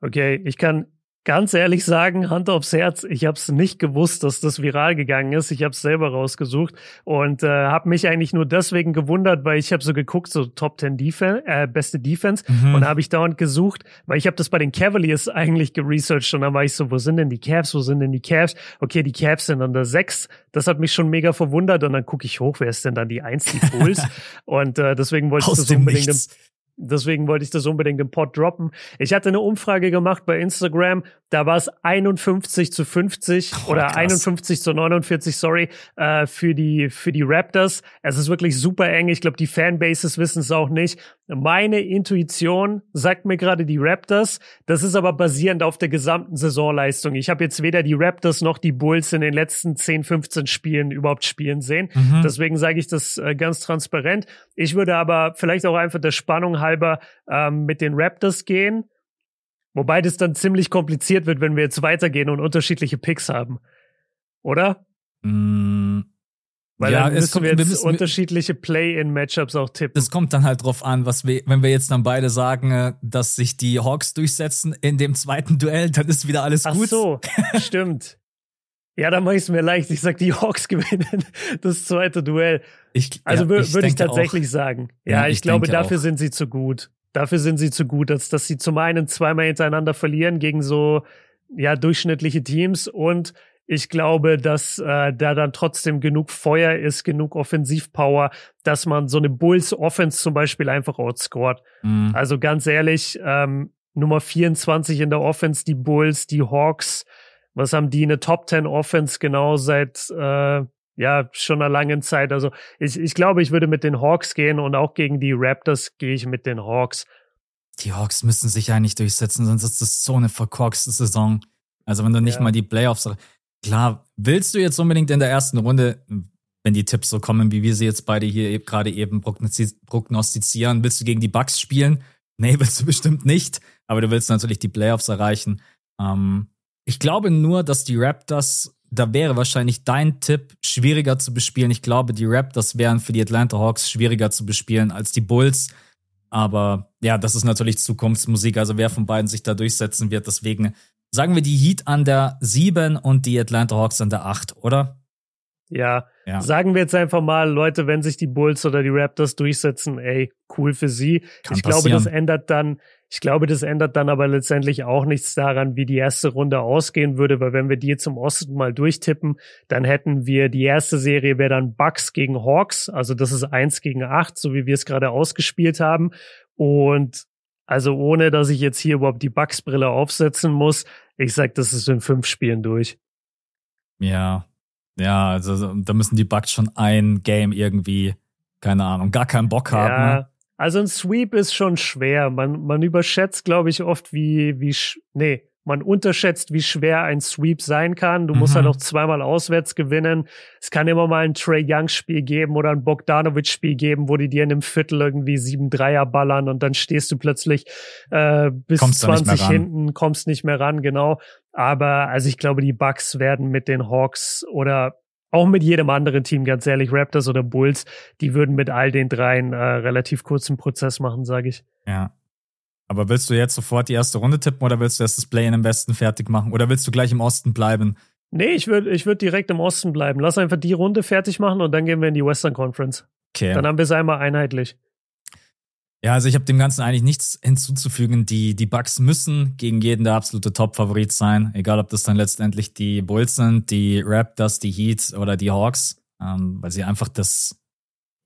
B: Okay, ich kann ganz ehrlich sagen, Hand aufs Herz, ich habe es nicht gewusst, dass das viral gegangen ist. Ich habe es selber rausgesucht und äh, habe mich eigentlich nur deswegen gewundert, weil ich habe so geguckt, so Top 10 Defense, äh, beste Defense mhm. und habe ich dauernd gesucht, weil ich habe das bei den Cavaliers eigentlich geresearched und dann war ich so, wo sind denn die Cavs, wo sind denn die Cavs? Okay, die Cavs sind an der 6. Das hat mich schon mega verwundert und dann gucke ich hoch, wer ist denn dann die 1, die Bulls? und äh, deswegen wollte ich das unbedingt Deswegen wollte ich das unbedingt im Pod droppen. Ich hatte eine Umfrage gemacht bei Instagram, da war es 51 zu 50 oh, oder krass. 51 zu 49, sorry, äh, für die für die Raptors. Es ist wirklich super eng. Ich glaube, die Fanbases wissen es auch nicht. Meine Intuition sagt mir gerade die Raptors. Das ist aber basierend auf der gesamten Saisonleistung. Ich habe jetzt weder die Raptors noch die Bulls in den letzten 10, 15 Spielen überhaupt spielen sehen. Mhm. Deswegen sage ich das äh, ganz transparent. Ich würde aber vielleicht auch einfach der Spannung halber ähm, mit den Raptors gehen Wobei das dann ziemlich kompliziert wird, wenn wir jetzt weitergehen und unterschiedliche Picks haben. Oder?
A: Mm,
B: Weil ja, dann müssen kommt, wir jetzt wir müssen, unterschiedliche Play-in-Matchups auch tippen.
A: Es kommt dann halt drauf an, was wir, wenn wir jetzt dann beide sagen, äh, dass sich die Hawks durchsetzen in dem zweiten Duell, dann ist wieder alles gut.
B: Ach so, stimmt. Ja, dann mache ich es mir leicht. Ich sag, die Hawks gewinnen das zweite Duell. Ich, also ja, würde ich tatsächlich auch. sagen. Ja, ja ich, ich glaube, dafür auch. sind sie zu gut. Dafür sind sie zu gut, als dass sie zum einen zweimal hintereinander verlieren gegen so ja durchschnittliche Teams und ich glaube, dass äh, da dann trotzdem genug Feuer ist, genug Offensivpower, dass man so eine Bulls Offense zum Beispiel einfach outscored. Mhm. Also ganz ehrlich, ähm, Nummer 24 in der Offense, die Bulls, die Hawks. Was haben die? Eine Top 10 Offense genau seit äh, ja schon einer langen Zeit. Also ich, ich glaube, ich würde mit den Hawks gehen und auch gegen die Raptors gehe ich mit den Hawks.
A: Die Hawks müssen sich eigentlich durchsetzen, sonst ist das so eine verkorkste Saison. Also wenn du nicht ja. mal die Playoffs. Klar, willst du jetzt unbedingt in der ersten Runde, wenn die Tipps so kommen, wie wir sie jetzt beide hier gerade eben prognostizieren, willst du gegen die Bucks spielen? Nee, willst du bestimmt nicht. Aber du willst natürlich die Playoffs erreichen. Ähm, ich glaube nur, dass die Raptors, da wäre wahrscheinlich dein Tipp schwieriger zu bespielen. Ich glaube, die Raptors wären für die Atlanta Hawks schwieriger zu bespielen als die Bulls. Aber ja, das ist natürlich Zukunftsmusik. Also wer von beiden sich da durchsetzen wird. Deswegen sagen wir die Heat an der 7 und die Atlanta Hawks an der 8, oder?
B: Ja, ja, sagen wir jetzt einfach mal, Leute, wenn sich die Bulls oder die Raptors durchsetzen, ey, cool für sie. Kann ich passieren. glaube, das ändert dann, ich glaube, das ändert dann aber letztendlich auch nichts daran, wie die erste Runde ausgehen würde, weil wenn wir die jetzt im Osten mal durchtippen, dann hätten wir die erste Serie wäre dann Bucks gegen Hawks, also das ist eins gegen acht, so wie wir es gerade ausgespielt haben. Und also ohne, dass ich jetzt hier überhaupt die Bucks-Brille aufsetzen muss, ich sag, das ist in fünf Spielen durch.
A: Ja, ja, also da müssen die Bucks schon ein Game irgendwie, keine Ahnung, gar keinen Bock haben. Ja,
B: ne? also ein Sweep ist schon schwer. Man, man überschätzt, glaube ich, oft, wie, wie, nee, man unterschätzt, wie schwer ein Sweep sein kann. Du musst halt mhm. auch zweimal auswärts gewinnen. Es kann immer mal ein Trey Young Spiel geben oder ein Bogdanovic Spiel geben, wo die dir in einem Viertel irgendwie sieben Dreier ballern und dann stehst du plötzlich äh, bis kommst 20 hinten, kommst nicht mehr ran, genau. Aber also ich glaube, die Bucks werden mit den Hawks oder auch mit jedem anderen Team, ganz ehrlich, Raptors oder Bulls, die würden mit all den dreien äh, relativ kurzen Prozess machen, sage ich.
A: Ja. Aber willst du jetzt sofort die erste Runde tippen oder willst du erst das Play-in im Westen fertig machen? Oder willst du gleich im Osten bleiben?
B: Nee, ich würde ich würd direkt im Osten bleiben. Lass einfach die Runde fertig machen und dann gehen wir in die Western Conference. Okay. Dann haben wir es einmal einheitlich.
A: Ja, also ich habe dem Ganzen eigentlich nichts hinzuzufügen. Die, die Bucks müssen gegen jeden der absolute Top-Favorit sein. Egal, ob das dann letztendlich die Bulls sind, die Raptors, die Heat oder die Hawks. Ähm, weil sie einfach das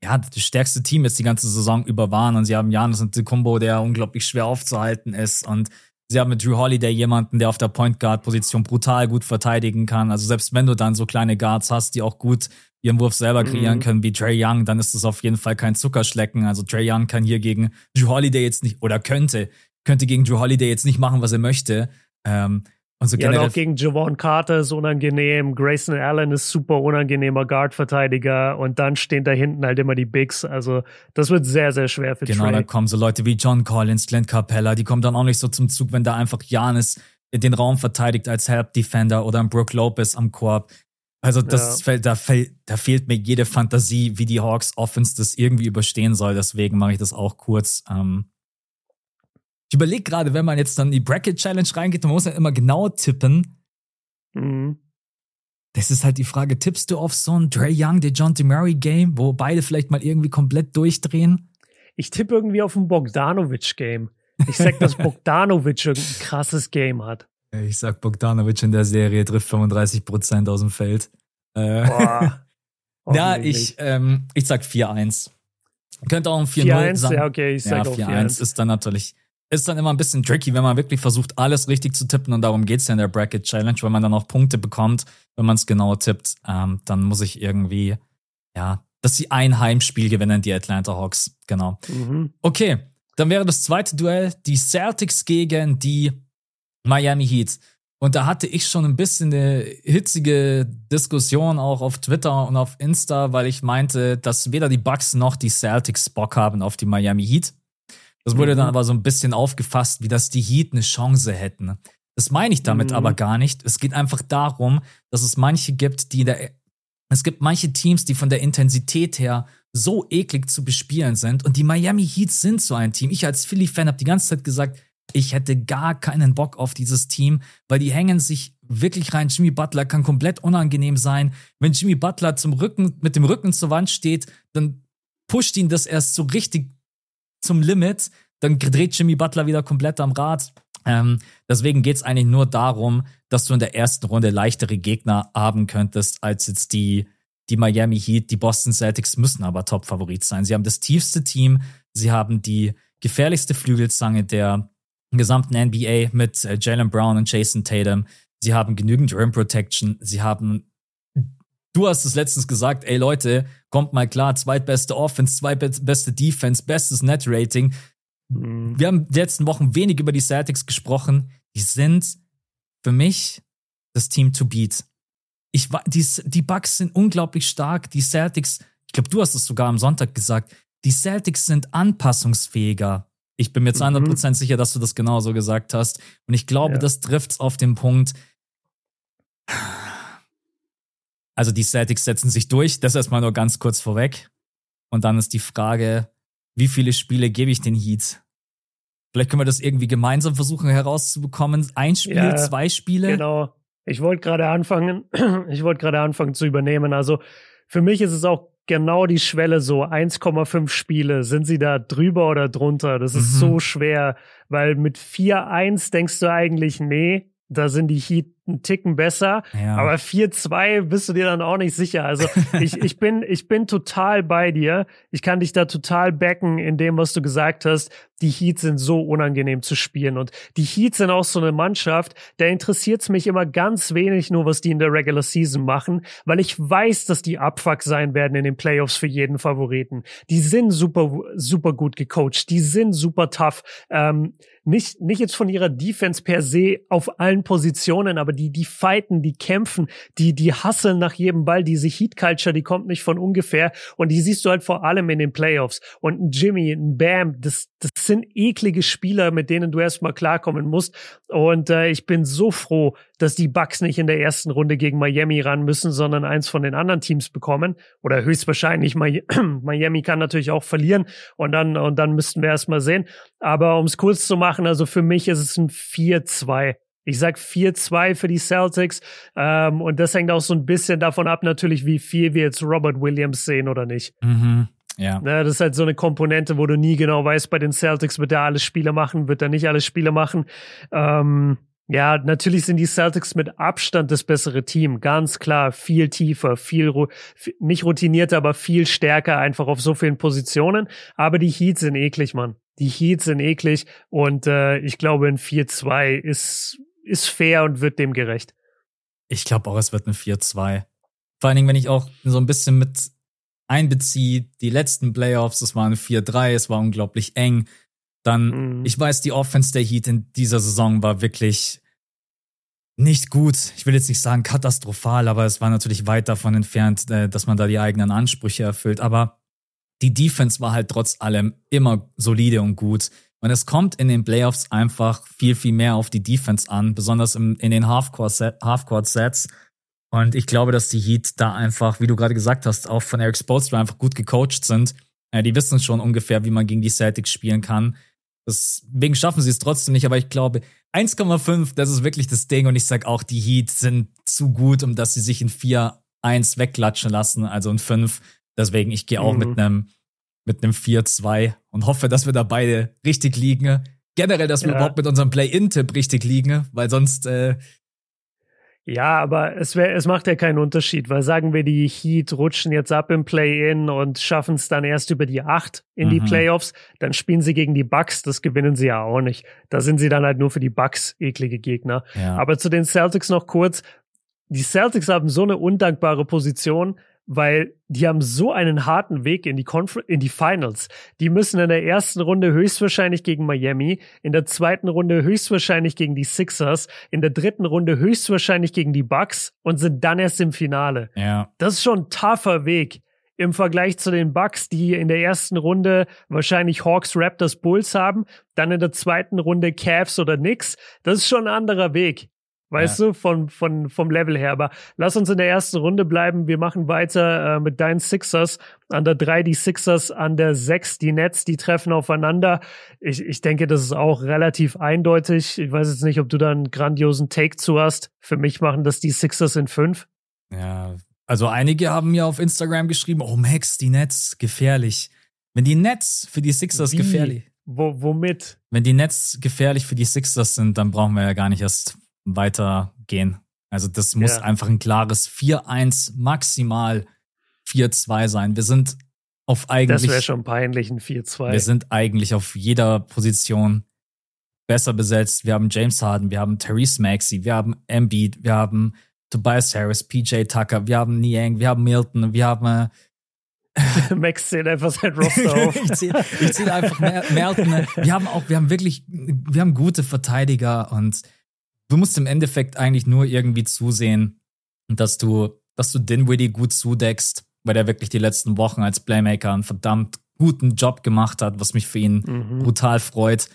A: ja, das stärkste Team jetzt die ganze Saison über waren und sie haben Janis und Combo, der unglaublich schwer aufzuhalten ist und sie haben mit Drew Holiday jemanden, der auf der Point Guard Position brutal gut verteidigen kann. Also selbst wenn du dann so kleine Guards hast, die auch gut ihren Wurf selber kreieren mhm. können, wie Trey Young, dann ist das auf jeden Fall kein Zuckerschlecken. Also Trey Young kann hier gegen Drew Holiday jetzt nicht, oder könnte, könnte gegen Drew Holiday jetzt nicht machen, was er möchte. Ähm,
B: und so ja, auch gegen Javon Carter ist unangenehm. Grayson Allen ist super unangenehmer Guard-Verteidiger. Und dann stehen da hinten halt immer die Bigs. Also, das wird sehr, sehr schwer für
A: Genau,
B: Trey.
A: da kommen so Leute wie John Collins, Clint Capella, die kommen dann auch nicht so zum Zug, wenn da einfach Janis den Raum verteidigt als Help-Defender oder ein Brook Lopez am Korb. Also das ja. fällt, da fällt, da fehlt mir jede Fantasie, wie die Hawks Offense das irgendwie überstehen soll. Deswegen mache ich das auch kurz. Ähm, ich überlege gerade, wenn man jetzt dann in die Bracket Challenge reingeht, man muss ja immer genau tippen. Mhm. Das ist halt die Frage, tippst du auf so ein Dre Young, DeJounte Murray Game, wo beide vielleicht mal irgendwie komplett durchdrehen?
B: Ich tippe irgendwie auf ein Bogdanovic Game. Ich sag, dass Bogdanovic ein krasses Game hat.
A: Ich sag, Bogdanovic in der Serie trifft 35 Prozent aus dem Feld. Äh, Boah. ja, ich, ähm, ich sag 4-1. Könnte auch ein 4-0 sein.
B: Ja, okay, ich sag
A: ja, 4-1 ist dann natürlich ist dann immer ein bisschen tricky, wenn man wirklich versucht, alles richtig zu tippen und darum geht's ja in der Bracket Challenge, wenn man dann auch Punkte bekommt, wenn man es genau tippt, ähm, dann muss ich irgendwie, ja, dass sie ein Heimspiel gewinnen, die Atlanta Hawks, genau. Mhm. Okay, dann wäre das zweite Duell die Celtics gegen die Miami Heat. Und da hatte ich schon ein bisschen eine hitzige Diskussion auch auf Twitter und auf Insta, weil ich meinte, dass weder die Bucks noch die Celtics Bock haben auf die Miami Heat. Das wurde mhm. dann aber so ein bisschen aufgefasst, wie dass die Heat eine Chance hätten. Das meine ich damit mhm. aber gar nicht. Es geht einfach darum, dass es manche gibt, die da, es gibt manche Teams, die von der Intensität her so eklig zu bespielen sind. Und die Miami Heat sind so ein Team. Ich als Philly-Fan habe die ganze Zeit gesagt, ich hätte gar keinen Bock auf dieses Team, weil die hängen sich wirklich rein. Jimmy Butler kann komplett unangenehm sein. Wenn Jimmy Butler zum Rücken, mit dem Rücken zur Wand steht, dann pusht ihn das erst so richtig zum Limit, dann dreht Jimmy Butler wieder komplett am Rad. Ähm, deswegen geht es eigentlich nur darum, dass du in der ersten Runde leichtere Gegner haben könntest, als jetzt die, die Miami Heat. Die Boston Celtics müssen aber Top-Favorit sein. Sie haben das tiefste Team, sie haben die gefährlichste Flügelzange der gesamten NBA mit äh, Jalen Brown und Jason Tatum. Sie haben genügend Rim Protection. Sie haben Du hast es letztens gesagt, ey Leute, kommt mal klar, zweitbeste Offense, zweitbeste Defense, bestes Net Rating. Mhm. Wir haben die letzten Wochen wenig über die Celtics gesprochen. Die sind für mich das Team to beat. Ich, die, die Bucks sind unglaublich stark. Die Celtics, ich glaube, du hast es sogar am Sonntag gesagt, die Celtics sind anpassungsfähiger. Ich bin mir zu 100% mhm. sicher, dass du das genauso gesagt hast. Und ich glaube, ja. das trifft auf den Punkt. Also die Celtics setzen sich durch, das erstmal nur ganz kurz vorweg. Und dann ist die Frage, wie viele Spiele gebe ich den Heat? Vielleicht können wir das irgendwie gemeinsam versuchen herauszubekommen. Ein Spiel, ja, zwei Spiele?
B: Genau. Ich wollte gerade anfangen, ich wollte gerade anfangen zu übernehmen. Also für mich ist es auch genau die Schwelle so 1,5 Spiele. Sind sie da drüber oder drunter? Das ist mhm. so schwer, weil mit 4-1 denkst du eigentlich, nee, da sind die Heat einen Ticken besser. Ja. Aber 4-2 bist du dir dann auch nicht sicher. Also ich, ich, bin, ich bin total bei dir. Ich kann dich da total backen in dem, was du gesagt hast. Die Heats sind so unangenehm zu spielen. Und die Heats sind auch so eine Mannschaft, da interessiert es mich immer ganz wenig nur, was die in der Regular Season machen, weil ich weiß, dass die Abfuck sein werden in den Playoffs für jeden Favoriten. Die sind super, super gut gecoacht. Die sind super tough. Ähm, nicht, nicht jetzt von ihrer Defense per se auf allen Positionen, aber die, die fighten, die kämpfen, die, die hasseln nach jedem Ball. Diese Heat Culture, die kommt nicht von ungefähr. Und die siehst du halt vor allem in den Playoffs. Und ein Jimmy, ein Bam, das, das sind eklige Spieler, mit denen du erstmal klarkommen musst. Und äh, ich bin so froh, dass die Bucks nicht in der ersten Runde gegen Miami ran müssen, sondern eins von den anderen Teams bekommen. Oder höchstwahrscheinlich Miami kann natürlich auch verlieren und dann, und dann müssten wir erstmal sehen. Aber um es kurz zu machen, also für mich ist es ein 4-2 ich sag 4-2 für die Celtics. Ähm, und das hängt auch so ein bisschen davon ab, natürlich, wie viel wir jetzt Robert Williams sehen oder nicht.
A: Mhm. Ja.
B: Na, das ist halt so eine Komponente, wo du nie genau weißt, bei den Celtics wird er alle Spiele machen, wird er nicht alle Spiele machen. Ähm, ja, natürlich sind die Celtics mit Abstand das bessere Team. Ganz klar, viel tiefer, viel, nicht routinierter, aber viel stärker einfach auf so vielen Positionen. Aber die Heats sind eklig, Mann. Die Heats sind eklig und äh, ich glaube, ein 4-2 ist ist fair und wird dem gerecht.
A: Ich glaube auch, es wird eine 4-2. Vor allen Dingen, wenn ich auch so ein bisschen mit einbeziehe, die letzten Playoffs, das waren 4-3, es war unglaublich eng. Dann, mhm. ich weiß, die Offense der Heat in dieser Saison war wirklich nicht gut. Ich will jetzt nicht sagen katastrophal, aber es war natürlich weit davon entfernt, äh, dass man da die eigenen Ansprüche erfüllt. Aber die Defense war halt trotz allem immer solide und gut. Und es kommt in den Playoffs einfach viel, viel mehr auf die Defense an, besonders im, in den Half-Court-Sets. Und ich glaube, dass die Heat da einfach, wie du gerade gesagt hast, auch von Eric Spoelstra einfach gut gecoacht sind. Äh, die wissen schon ungefähr, wie man gegen die Celtics spielen kann. Deswegen schaffen sie es trotzdem nicht, aber ich glaube, 1,5, das ist wirklich das Ding. Und ich sag auch, die Heat sind zu gut, um dass sie sich in 4-1 wegklatschen lassen, also in 5. Deswegen, ich gehe auch mhm. mit einem mit einem 4-2 und hoffe, dass wir da beide richtig liegen. Generell, dass wir ja. überhaupt mit unserem Play-In-Tipp richtig liegen, weil sonst. Äh
B: ja, aber es, wär, es macht ja keinen Unterschied, weil sagen wir, die Heat rutschen jetzt ab im Play-In und schaffen es dann erst über die 8 in mhm. die Playoffs, dann spielen sie gegen die Bucks, das gewinnen sie ja auch nicht. Da sind sie dann halt nur für die Bucks eklige Gegner. Ja. Aber zu den Celtics noch kurz. Die Celtics haben so eine undankbare Position, weil die haben so einen harten Weg in die, Confer in die Finals. Die müssen in der ersten Runde höchstwahrscheinlich gegen Miami, in der zweiten Runde höchstwahrscheinlich gegen die Sixers, in der dritten Runde höchstwahrscheinlich gegen die Bucks und sind dann erst im Finale.
A: Ja.
B: Das ist schon ein tougher Weg im Vergleich zu den Bucks, die in der ersten Runde wahrscheinlich Hawks, Raptors, Bulls haben, dann in der zweiten Runde Cavs oder Knicks. Das ist schon ein anderer Weg. Weißt ja. du, von, von, vom Level her. Aber lass uns in der ersten Runde bleiben. Wir machen weiter äh, mit deinen Sixers. An der drei die Sixers, an der sechs die Nets, die treffen aufeinander. Ich, ich denke, das ist auch relativ eindeutig. Ich weiß jetzt nicht, ob du da einen grandiosen Take zu hast. Für mich machen das die Sixers in fünf.
A: Ja, also einige haben mir auf Instagram geschrieben, oh Max, die Nets, gefährlich. Wenn die Nets für die Sixers Wie? gefährlich.
B: Wo, womit?
A: Wenn die Nets gefährlich für die Sixers sind, dann brauchen wir ja gar nicht erst weitergehen. Also das muss ja. einfach ein klares 4-1, maximal 4-2 sein. Wir sind auf eigentlich.
B: Das wäre schon peinlich, ein 4-2.
A: Wir sind eigentlich auf jeder Position besser besetzt. Wir haben James Harden, wir haben Therese Maxey, wir haben Embiid, wir haben Tobias Harris, PJ Tucker, wir haben Niang, wir haben Milton, wir haben
B: äh, Max zählt einfach sein Roster auf.
A: ich zähle zähl einfach mehr, Melton. Wir haben auch, wir haben wirklich, wir haben gute Verteidiger und du musst im Endeffekt eigentlich nur irgendwie zusehen, dass du, dass du Dinwiddie gut zudeckst, weil der wirklich die letzten Wochen als Playmaker einen verdammt guten Job gemacht hat, was mich für ihn mhm. brutal freut.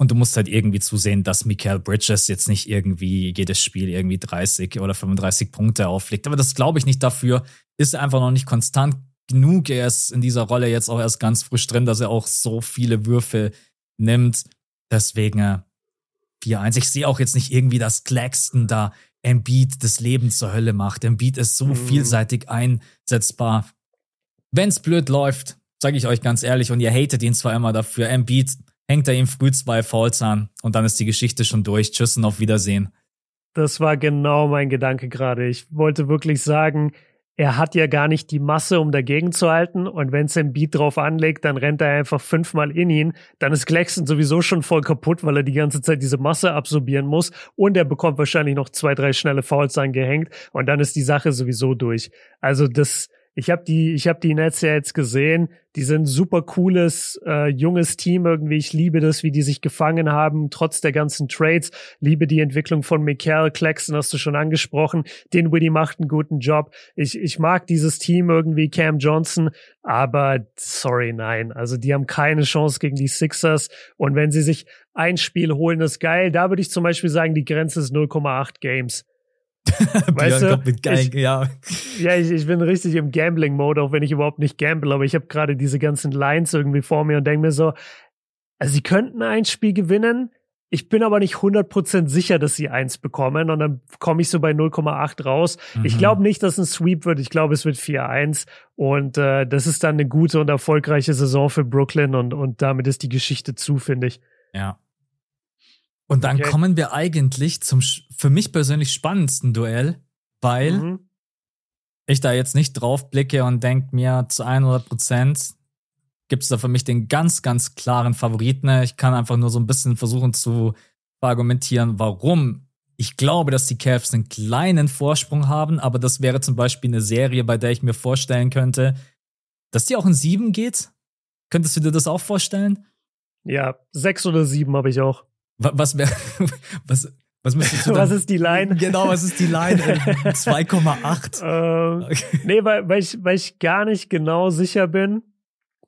A: Und du musst halt irgendwie zusehen, dass Michael Bridges jetzt nicht irgendwie jedes Spiel irgendwie 30 oder 35 Punkte auflegt. Aber das glaube ich nicht dafür. Ist er einfach noch nicht konstant genug. Er ist in dieser Rolle jetzt auch erst ganz frisch drin, dass er auch so viele Würfe nimmt. Deswegen äh, 4-1. Ich sehe auch jetzt nicht irgendwie, dass Claxton da Embiid das Leben zur Hölle macht. Embiid ist so mhm. vielseitig einsetzbar. Wenn's blöd läuft, sage ich euch ganz ehrlich, und ihr hatet ihn zwar immer dafür, Embiid hängt er ihm früh zwei Fouls an und dann ist die Geschichte schon durch. Tschüss und auf Wiedersehen.
B: Das war genau mein Gedanke gerade. Ich wollte wirklich sagen, er hat ja gar nicht die Masse, um dagegen zu halten. Und wenn es Beat drauf anlegt, dann rennt er einfach fünfmal in ihn. Dann ist Claxton sowieso schon voll kaputt, weil er die ganze Zeit diese Masse absorbieren muss. Und er bekommt wahrscheinlich noch zwei, drei schnelle Fouls angehängt. Und dann ist die Sache sowieso durch. Also das, ich habe die, ich habe die Nets ja jetzt gesehen. Die sind super cooles äh, junges Team irgendwie. Ich liebe das, wie die sich gefangen haben, trotz der ganzen Trades. Liebe die Entwicklung von Michael Claxton, hast du schon angesprochen. Den Dinwiddie macht einen guten Job. Ich, ich mag dieses Team irgendwie, Cam Johnson, aber sorry, nein. Also die haben keine Chance gegen die Sixers. Und wenn sie sich ein Spiel holen, ist geil. Da würde ich zum Beispiel sagen, die Grenze ist 0,8 Games.
A: weißt du, mit geil, ich, ja.
B: Ja, ich, ich bin richtig im Gambling-Mode, auch wenn ich überhaupt nicht gamble, aber ich habe gerade diese ganzen Lines irgendwie vor mir und denke mir so, also sie könnten ein Spiel gewinnen, ich bin aber nicht 100% sicher, dass sie eins bekommen und dann komme ich so bei 0,8 raus. Mhm. Ich glaube nicht, dass ein Sweep wird. Ich glaube, es wird 4-1 und äh, das ist dann eine gute und erfolgreiche Saison für Brooklyn und, und damit ist die Geschichte zu, finde ich.
A: Ja, und dann okay. kommen wir eigentlich zum für mich persönlich spannendsten Duell, weil mhm. ich da jetzt nicht drauf blicke und denke mir zu 100 Prozent gibt es da für mich den ganz, ganz klaren Favoriten. Ich kann einfach nur so ein bisschen versuchen zu argumentieren, warum ich glaube, dass die Cavs einen kleinen Vorsprung haben, aber das wäre zum Beispiel eine Serie, bei der ich mir vorstellen könnte, dass die auch in sieben geht. Könntest du dir das auch vorstellen?
B: Ja, sechs oder sieben habe ich auch.
A: Was wäre, was, was müsstest du
B: dann? Was ist die Line?
A: Genau, was ist die Line? 2,8.
B: Ähm, okay. Nee, weil, weil, ich, weil ich gar nicht genau sicher bin.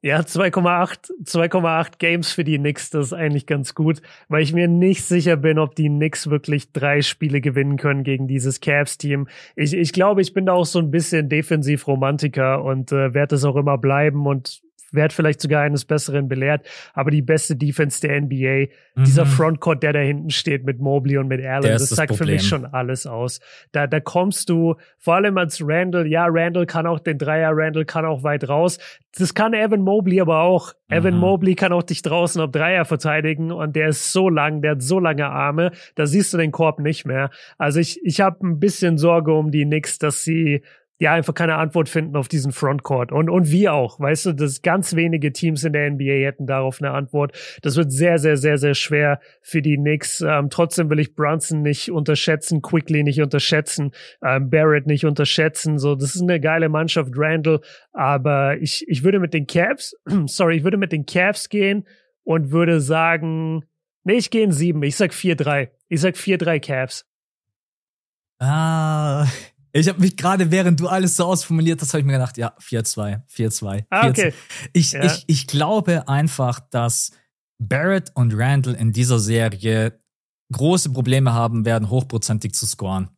B: Ja, 2,8, 2,8 Games für die Knicks, das ist eigentlich ganz gut, weil ich mir nicht sicher bin, ob die Knicks wirklich drei Spiele gewinnen können gegen dieses Cavs-Team. Ich, ich glaube, ich bin da auch so ein bisschen Defensiv-Romantiker und äh, werde es auch immer bleiben und werd vielleicht sogar eines Besseren belehrt, aber die beste Defense der NBA, mhm. dieser Frontcourt, der da hinten steht mit Mobley und mit Allen, das, das sagt Problem. für mich schon alles aus. Da, da kommst du, vor allem als Randall, ja, Randall kann auch den Dreier, Randall kann auch weit raus. Das kann Evan Mobley aber auch. Mhm. Evan Mobley kann auch dich draußen auf Dreier verteidigen und der ist so lang, der hat so lange Arme, da siehst du den Korb nicht mehr. Also ich, ich habe ein bisschen Sorge um die Knicks, dass sie ja einfach keine Antwort finden auf diesen Frontcourt. Und, und wie auch, weißt du, dass ganz wenige Teams in der NBA hätten darauf eine Antwort. Das wird sehr, sehr, sehr, sehr schwer für die Knicks. Ähm, trotzdem will ich Brunson nicht unterschätzen, Quickly nicht unterschätzen, ähm, Barrett nicht unterschätzen. So, das ist eine geile Mannschaft, Randall. Aber ich, ich würde mit den Cavs, sorry, ich würde mit den Cavs gehen und würde sagen, nee, ich gehe in sieben. Ich sag 4-3. Ich sag 4-3 Cavs.
A: Ah, ich habe mich gerade, während du alles so ausformuliert hast, habe ich mir gedacht, ja, 4-2, 4-2.
B: Ah, okay.
A: Ich, ja. ich, ich glaube einfach, dass Barrett und Randall in dieser Serie große Probleme haben werden, hochprozentig zu scoren.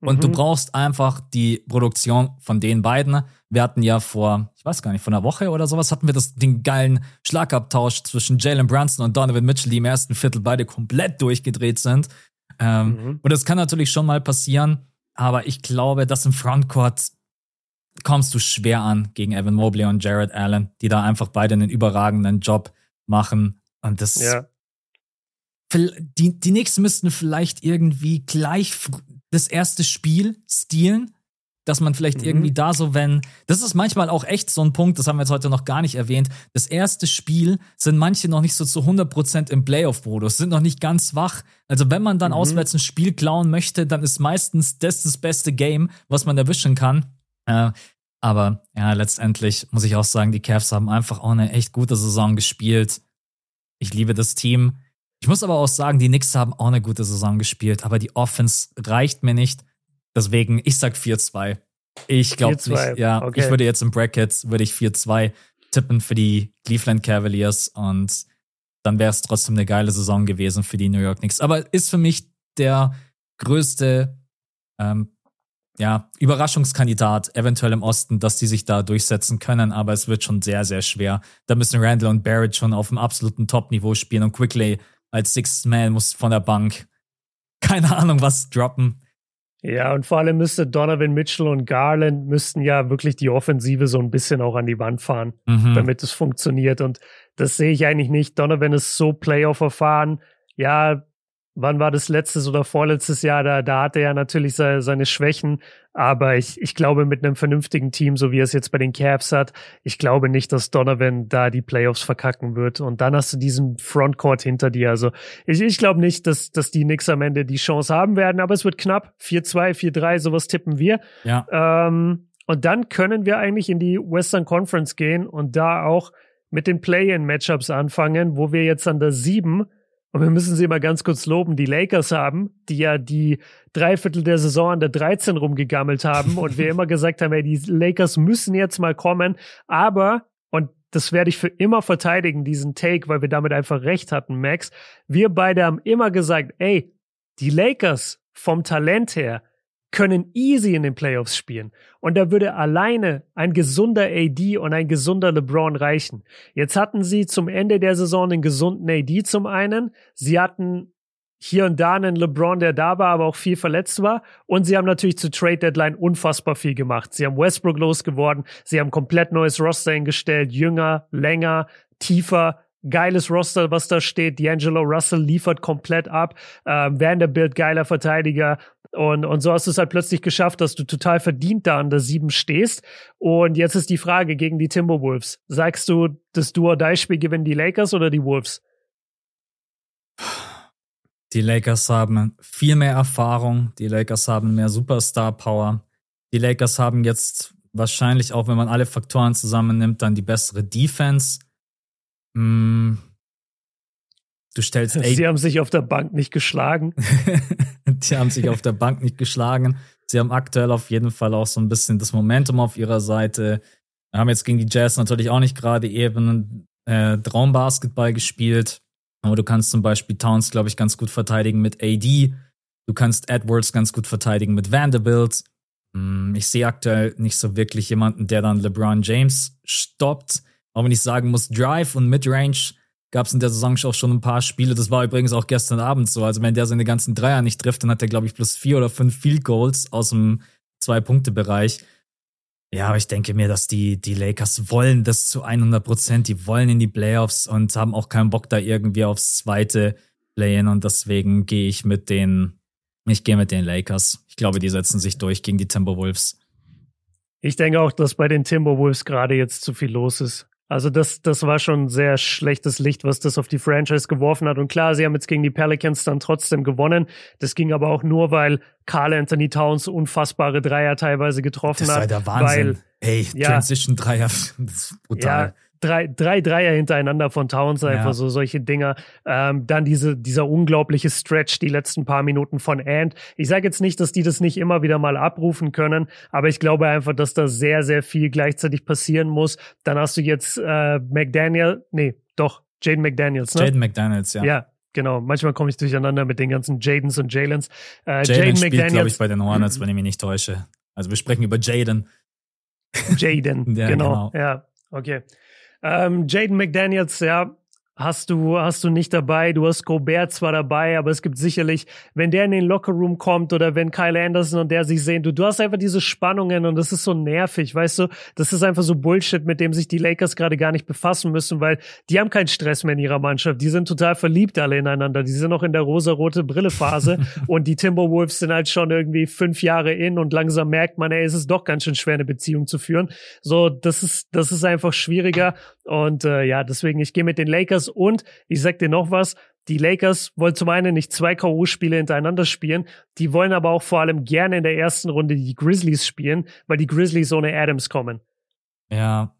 A: Und mhm. du brauchst einfach die Produktion von den beiden. Wir hatten ja vor, ich weiß gar nicht, vor einer Woche oder sowas, hatten wir das, den geilen Schlagabtausch zwischen Jalen Brunson und Donovan Mitchell, die im ersten Viertel beide komplett durchgedreht sind. Ähm, mhm. Und das kann natürlich schon mal passieren. Aber ich glaube, dass im Frontcourt kommst du schwer an gegen Evan Mobley und Jared Allen, die da einfach beide einen überragenden Job machen. Und das. Ja. Die, die nächsten müssten vielleicht irgendwie gleich das erste Spiel stehlen, dass man vielleicht mhm. irgendwie da so, wenn, das ist manchmal auch echt so ein Punkt, das haben wir jetzt heute noch gar nicht erwähnt. Das erste Spiel sind manche noch nicht so zu 100% im Playoff-Modus, sind noch nicht ganz wach. Also wenn man dann mhm. auswärts ein Spiel klauen möchte, dann ist meistens das das beste Game, was man erwischen kann. Äh, aber ja, letztendlich muss ich auch sagen, die Cavs haben einfach auch eine echt gute Saison gespielt. Ich liebe das Team. Ich muss aber auch sagen, die Knicks haben auch eine gute Saison gespielt, aber die Offense reicht mir nicht. Deswegen, ich sag 4-2. Ich glaube nicht, ja, okay. ich würde jetzt im Bracket, würde ich 4-2 tippen für die Cleveland Cavaliers und dann wäre es trotzdem eine geile Saison gewesen für die New York Knicks. Aber ist für mich der größte ähm, ja, Überraschungskandidat eventuell im Osten, dass die sich da durchsetzen können, aber es wird schon sehr, sehr schwer. Da müssen Randall und Barrett schon auf dem absoluten Top-Niveau spielen und Quickly als Sixth Man muss von der Bank keine Ahnung was droppen.
B: Ja, und vor allem müsste Donovan Mitchell und Garland müssten ja wirklich die Offensive so ein bisschen auch an die Wand fahren, mhm. damit es funktioniert. Und das sehe ich eigentlich nicht. Donovan ist so Playoff erfahren. Ja, wann war das letztes oder vorletztes Jahr? Da, da hatte er natürlich seine, seine Schwächen. Aber ich, ich glaube, mit einem vernünftigen Team, so wie er es jetzt bei den Cavs hat, ich glaube nicht, dass Donovan da die Playoffs verkacken wird. Und dann hast du diesen Frontcourt hinter dir. Also ich, ich glaube nicht, dass, dass die Knicks am Ende die Chance haben werden, aber es wird knapp. 4-2, 4-3, sowas tippen wir.
A: Ja.
B: Ähm, und dann können wir eigentlich in die Western Conference gehen und da auch mit den Play-in-Matchups anfangen, wo wir jetzt an der 7 und wir müssen sie mal ganz kurz loben, die Lakers haben, die ja die Dreiviertel der Saison an der 13 rumgegammelt haben und wir immer gesagt haben, ey, die Lakers müssen jetzt mal kommen. Aber, und das werde ich für immer verteidigen, diesen Take, weil wir damit einfach recht hatten, Max. Wir beide haben immer gesagt, ey, die Lakers vom Talent her, können easy in den Playoffs spielen. Und da würde alleine ein gesunder AD und ein gesunder LeBron reichen. Jetzt hatten sie zum Ende der Saison einen gesunden AD zum einen. Sie hatten hier und da einen LeBron, der da war, aber auch viel verletzt war. Und sie haben natürlich zu Trade Deadline unfassbar viel gemacht. Sie haben Westbrook losgeworden. Sie haben komplett neues Roster hingestellt. Jünger, länger, tiefer geiles Roster, was da steht. D'Angelo Russell liefert komplett ab. Ähm, Vanderbilt, geiler Verteidiger. Und, und so hast du es halt plötzlich geschafft, dass du total verdient da an der sieben stehst. Und jetzt ist die Frage gegen die Timberwolves. Sagst du, das Duo-Die-Spiel gewinnen die Lakers oder die Wolves?
A: Die Lakers haben viel mehr Erfahrung. Die Lakers haben mehr Superstar-Power. Die Lakers haben jetzt wahrscheinlich auch, wenn man alle Faktoren zusammennimmt, dann die bessere Defense. Mm, Du stellst
B: ey, Sie haben sich auf der Bank nicht geschlagen.
A: die haben sich auf der Bank nicht geschlagen. Sie haben aktuell auf jeden Fall auch so ein bisschen das Momentum auf ihrer Seite. Wir haben jetzt gegen die Jazz natürlich auch nicht gerade eben äh, Traumbasketball gespielt. Aber du kannst zum Beispiel Towns, glaube ich, ganz gut verteidigen mit AD. Du kannst Edwards ganz gut verteidigen mit Vanderbilt. Hm, ich sehe aktuell nicht so wirklich jemanden, der dann LeBron James stoppt. Auch wenn ich sagen muss, Drive und Midrange gab es in der Saison auch schon ein paar Spiele. Das war übrigens auch gestern Abend so. Also wenn der seine ganzen Dreier nicht trifft, dann hat er, glaube ich, plus vier oder fünf Field Goals aus dem Zwei-Punkte-Bereich. Ja, aber ich denke mir, dass die, die Lakers wollen das zu 100 Prozent. Die wollen in die Playoffs und haben auch keinen Bock da irgendwie aufs zweite Play-in. Und deswegen gehe ich mit den, ich gehe mit den Lakers. Ich glaube, die setzen sich durch gegen die Timberwolves.
B: Ich denke auch, dass bei den Timberwolves gerade jetzt zu viel los ist. Also das, das war schon sehr schlechtes Licht, was das auf die Franchise geworfen hat. Und klar, sie haben jetzt gegen die Pelicans dann trotzdem gewonnen. Das ging aber auch nur, weil Carl Anthony Towns unfassbare Dreier teilweise getroffen hat.
A: Das war der Wahnsinn. Weil, Ey, Transition Dreier, das ist brutal.
B: Ja, drei, drei Dreier hintereinander von Towns, einfach ja. so solche Dinger. Ähm, dann diese, dieser unglaubliche Stretch, die letzten paar Minuten von Ant. Ich sage jetzt nicht, dass die das nicht immer wieder mal abrufen können, aber ich glaube einfach, dass da sehr, sehr viel gleichzeitig passieren muss. Dann hast du jetzt äh, McDaniel, nee, doch, Jaden McDaniels, ne?
A: Jaden McDaniels, ja.
B: Ja, genau. Manchmal komme ich durcheinander mit den ganzen Jadens und Jalens.
A: Äh, Jaden spielt, glaube ich, bei den Hornets, wenn ich mich nicht täusche. Also wir sprechen über Jaden.
B: Jaden, ja, genau. genau. Ja, okay. Ähm, Jaden McDaniels, ja, hast du, hast du nicht dabei. Du hast Gobert zwar dabei, aber es gibt sicherlich, wenn der in den Lockerroom kommt oder wenn Kyle Anderson und der sich sehen, du, du hast einfach diese Spannungen und das ist so nervig, weißt du? Das ist einfach so Bullshit, mit dem sich die Lakers gerade gar nicht befassen müssen, weil die haben keinen Stress mehr in ihrer Mannschaft. Die sind total verliebt alle ineinander. Die sind noch in der rosa-rote Brille-Phase und die Timberwolves sind halt schon irgendwie fünf Jahre in und langsam merkt man, ey, es ist doch ganz schön schwer, eine Beziehung zu führen. So, das ist, das ist einfach schwieriger und äh, ja, deswegen, ich gehe mit den Lakers und ich sag dir noch was, die Lakers wollen zum einen nicht zwei K.O.-Spiele hintereinander spielen, die wollen aber auch vor allem gerne in der ersten Runde die Grizzlies spielen, weil die Grizzlies ohne Adams kommen.
A: Ja.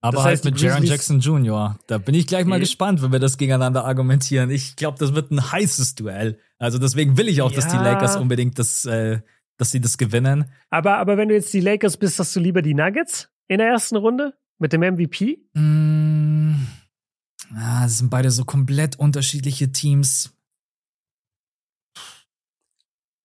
A: Aber das heißt, halt mit Jaron Jackson Jr. Da bin ich gleich mal mhm. gespannt, wenn wir das gegeneinander argumentieren. Ich glaube, das wird ein heißes Duell. Also deswegen will ich auch, ja. dass die Lakers unbedingt das, äh, dass sie das gewinnen.
B: Aber, aber wenn du jetzt die Lakers bist, hast du lieber die Nuggets in der ersten Runde? Mit dem MVP?
A: Mm, ah, das sind beide so komplett unterschiedliche Teams.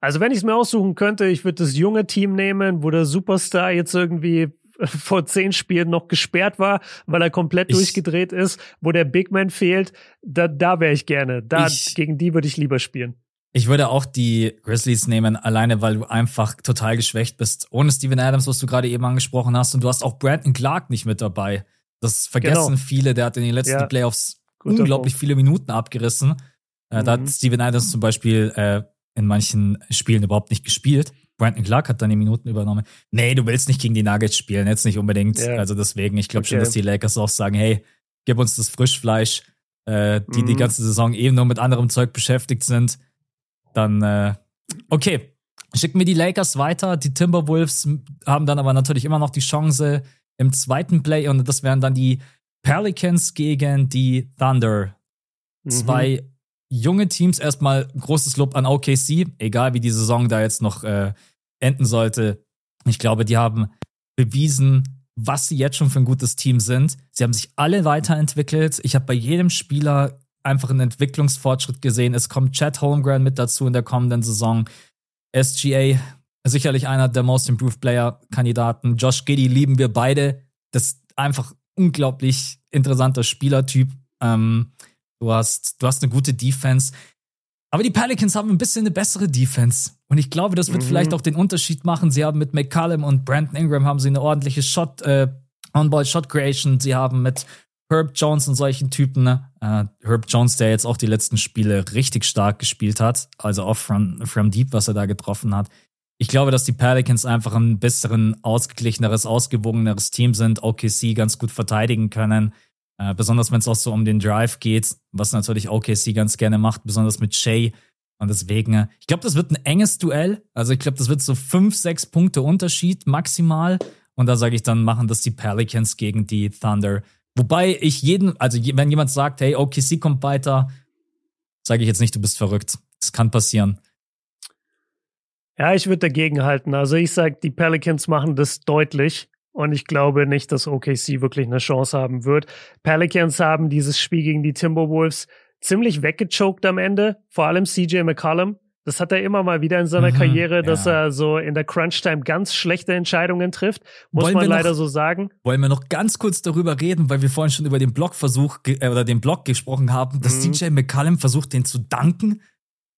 B: Also, wenn ich es mir aussuchen könnte, ich würde das junge Team nehmen, wo der Superstar jetzt irgendwie vor zehn Spielen noch gesperrt war, weil er komplett ich, durchgedreht ist, wo der Big Man fehlt, da, da wäre ich gerne. Da, ich, gegen die würde ich lieber spielen.
A: Ich würde auch die Grizzlies nehmen, alleine weil du einfach total geschwächt bist. Ohne Steven Adams, was du gerade eben angesprochen hast. Und du hast auch Brandon Clark nicht mit dabei. Das vergessen genau. viele. Der hat in den letzten ja. Playoffs Guter unglaublich Punkt. viele Minuten abgerissen. Äh, mhm. Da hat mhm. Steven Adams zum Beispiel äh, in manchen Spielen überhaupt nicht gespielt. Brandon Clark hat dann die Minuten übernommen. Nee, du willst nicht gegen die Nuggets spielen, jetzt nicht unbedingt. Ja. Also deswegen, ich glaube okay. schon, dass die Lakers auch sagen, hey, gib uns das Frischfleisch, äh, die mhm. die ganze Saison eben nur mit anderem Zeug beschäftigt sind dann, äh, okay, schicken wir die Lakers weiter. Die Timberwolves haben dann aber natürlich immer noch die Chance im zweiten Play und das wären dann die Pelicans gegen die Thunder. Mhm. Zwei junge Teams. Erstmal großes Lob an OKC, egal wie die Saison da jetzt noch äh, enden sollte. Ich glaube, die haben bewiesen, was sie jetzt schon für ein gutes Team sind. Sie haben sich alle weiterentwickelt. Ich habe bei jedem Spieler einfach einen Entwicklungsfortschritt gesehen. Es kommt Chad Holmgren mit dazu in der kommenden Saison. SGA, sicherlich einer der Most Improved Player Kandidaten. Josh Giddy lieben wir beide. Das ist einfach unglaublich interessanter Spielertyp. Ähm, du hast, du hast eine gute Defense. Aber die Pelicans haben ein bisschen eine bessere Defense. Und ich glaube, das wird mhm. vielleicht auch den Unterschied machen. Sie haben mit McCallum und Brandon Ingram haben sie eine ordentliche Shot, äh, On-Ball Shot Creation. Sie haben mit Herb Jones und solchen Typen. Ne? Uh, Herb Jones, der jetzt auch die letzten Spiele richtig stark gespielt hat, also auch from, from Deep, was er da getroffen hat. Ich glaube, dass die Pelicans einfach ein besseren, ausgeglicheneres, ausgewogeneres Team sind, OKC ganz gut verteidigen können. Uh, besonders wenn es auch so um den Drive geht, was natürlich OKC ganz gerne macht, besonders mit Shay. Und deswegen, äh, ich glaube, das wird ein enges Duell. Also ich glaube, das wird so fünf, sechs Punkte Unterschied maximal. Und da sage ich dann, machen das die Pelicans gegen die Thunder. Wobei ich jeden, also wenn jemand sagt, hey, OKC kommt weiter, sage ich jetzt nicht, du bist verrückt. Das kann passieren.
B: Ja, ich würde dagegen halten. Also ich sage, die Pelicans machen das deutlich. Und ich glaube nicht, dass OKC wirklich eine Chance haben wird. Pelicans haben dieses Spiel gegen die Timberwolves ziemlich weggechoked am Ende. Vor allem CJ McCollum. Das hat er immer mal wieder in seiner mhm, Karriere, dass ja. er so in der Crunch-Time ganz schlechte Entscheidungen trifft. Muss wollen man leider noch, so sagen.
A: Wollen wir noch ganz kurz darüber reden, weil wir vorhin schon über den Blockversuch äh, oder den Block gesprochen haben, dass mhm. DJ McCallum versucht, den zu danken.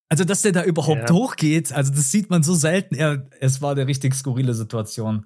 A: Also, dass der da überhaupt ja. hochgeht, also das sieht man so selten. Er, es war eine richtig skurrile Situation.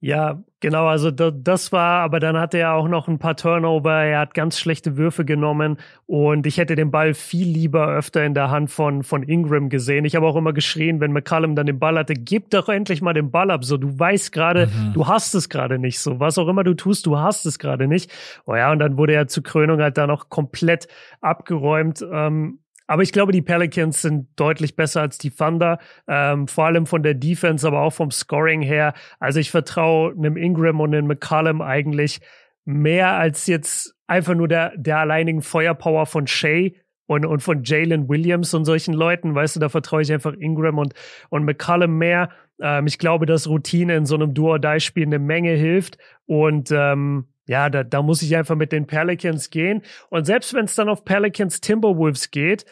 B: Ja, genau, also das war, aber dann hatte er auch noch ein paar Turnover, er hat ganz schlechte Würfe genommen und ich hätte den Ball viel lieber öfter in der Hand von, von Ingram gesehen. Ich habe auch immer geschrien, wenn McCallum dann den Ball hatte, gib doch endlich mal den Ball ab, so du weißt gerade, mhm. du hast es gerade nicht, so was auch immer du tust, du hast es gerade nicht. Oh ja, und dann wurde er zur Krönung halt da noch komplett abgeräumt. Ähm, aber ich glaube, die Pelicans sind deutlich besser als die Thunder, ähm, vor allem von der Defense, aber auch vom Scoring her. Also ich vertraue einem Ingram und einem McCallum eigentlich mehr als jetzt einfach nur der, der alleinigen Feuerpower von Shea und, und von Jalen Williams und solchen Leuten. Weißt du, da vertraue ich einfach Ingram und, und McCallum mehr. Ähm, ich glaube, dass Routine in so einem Duo-Die-Spiel eine Menge hilft und ähm, ja, da, da muss ich einfach mit den Pelicans gehen. Und selbst wenn es dann auf Pelicans Timberwolves geht,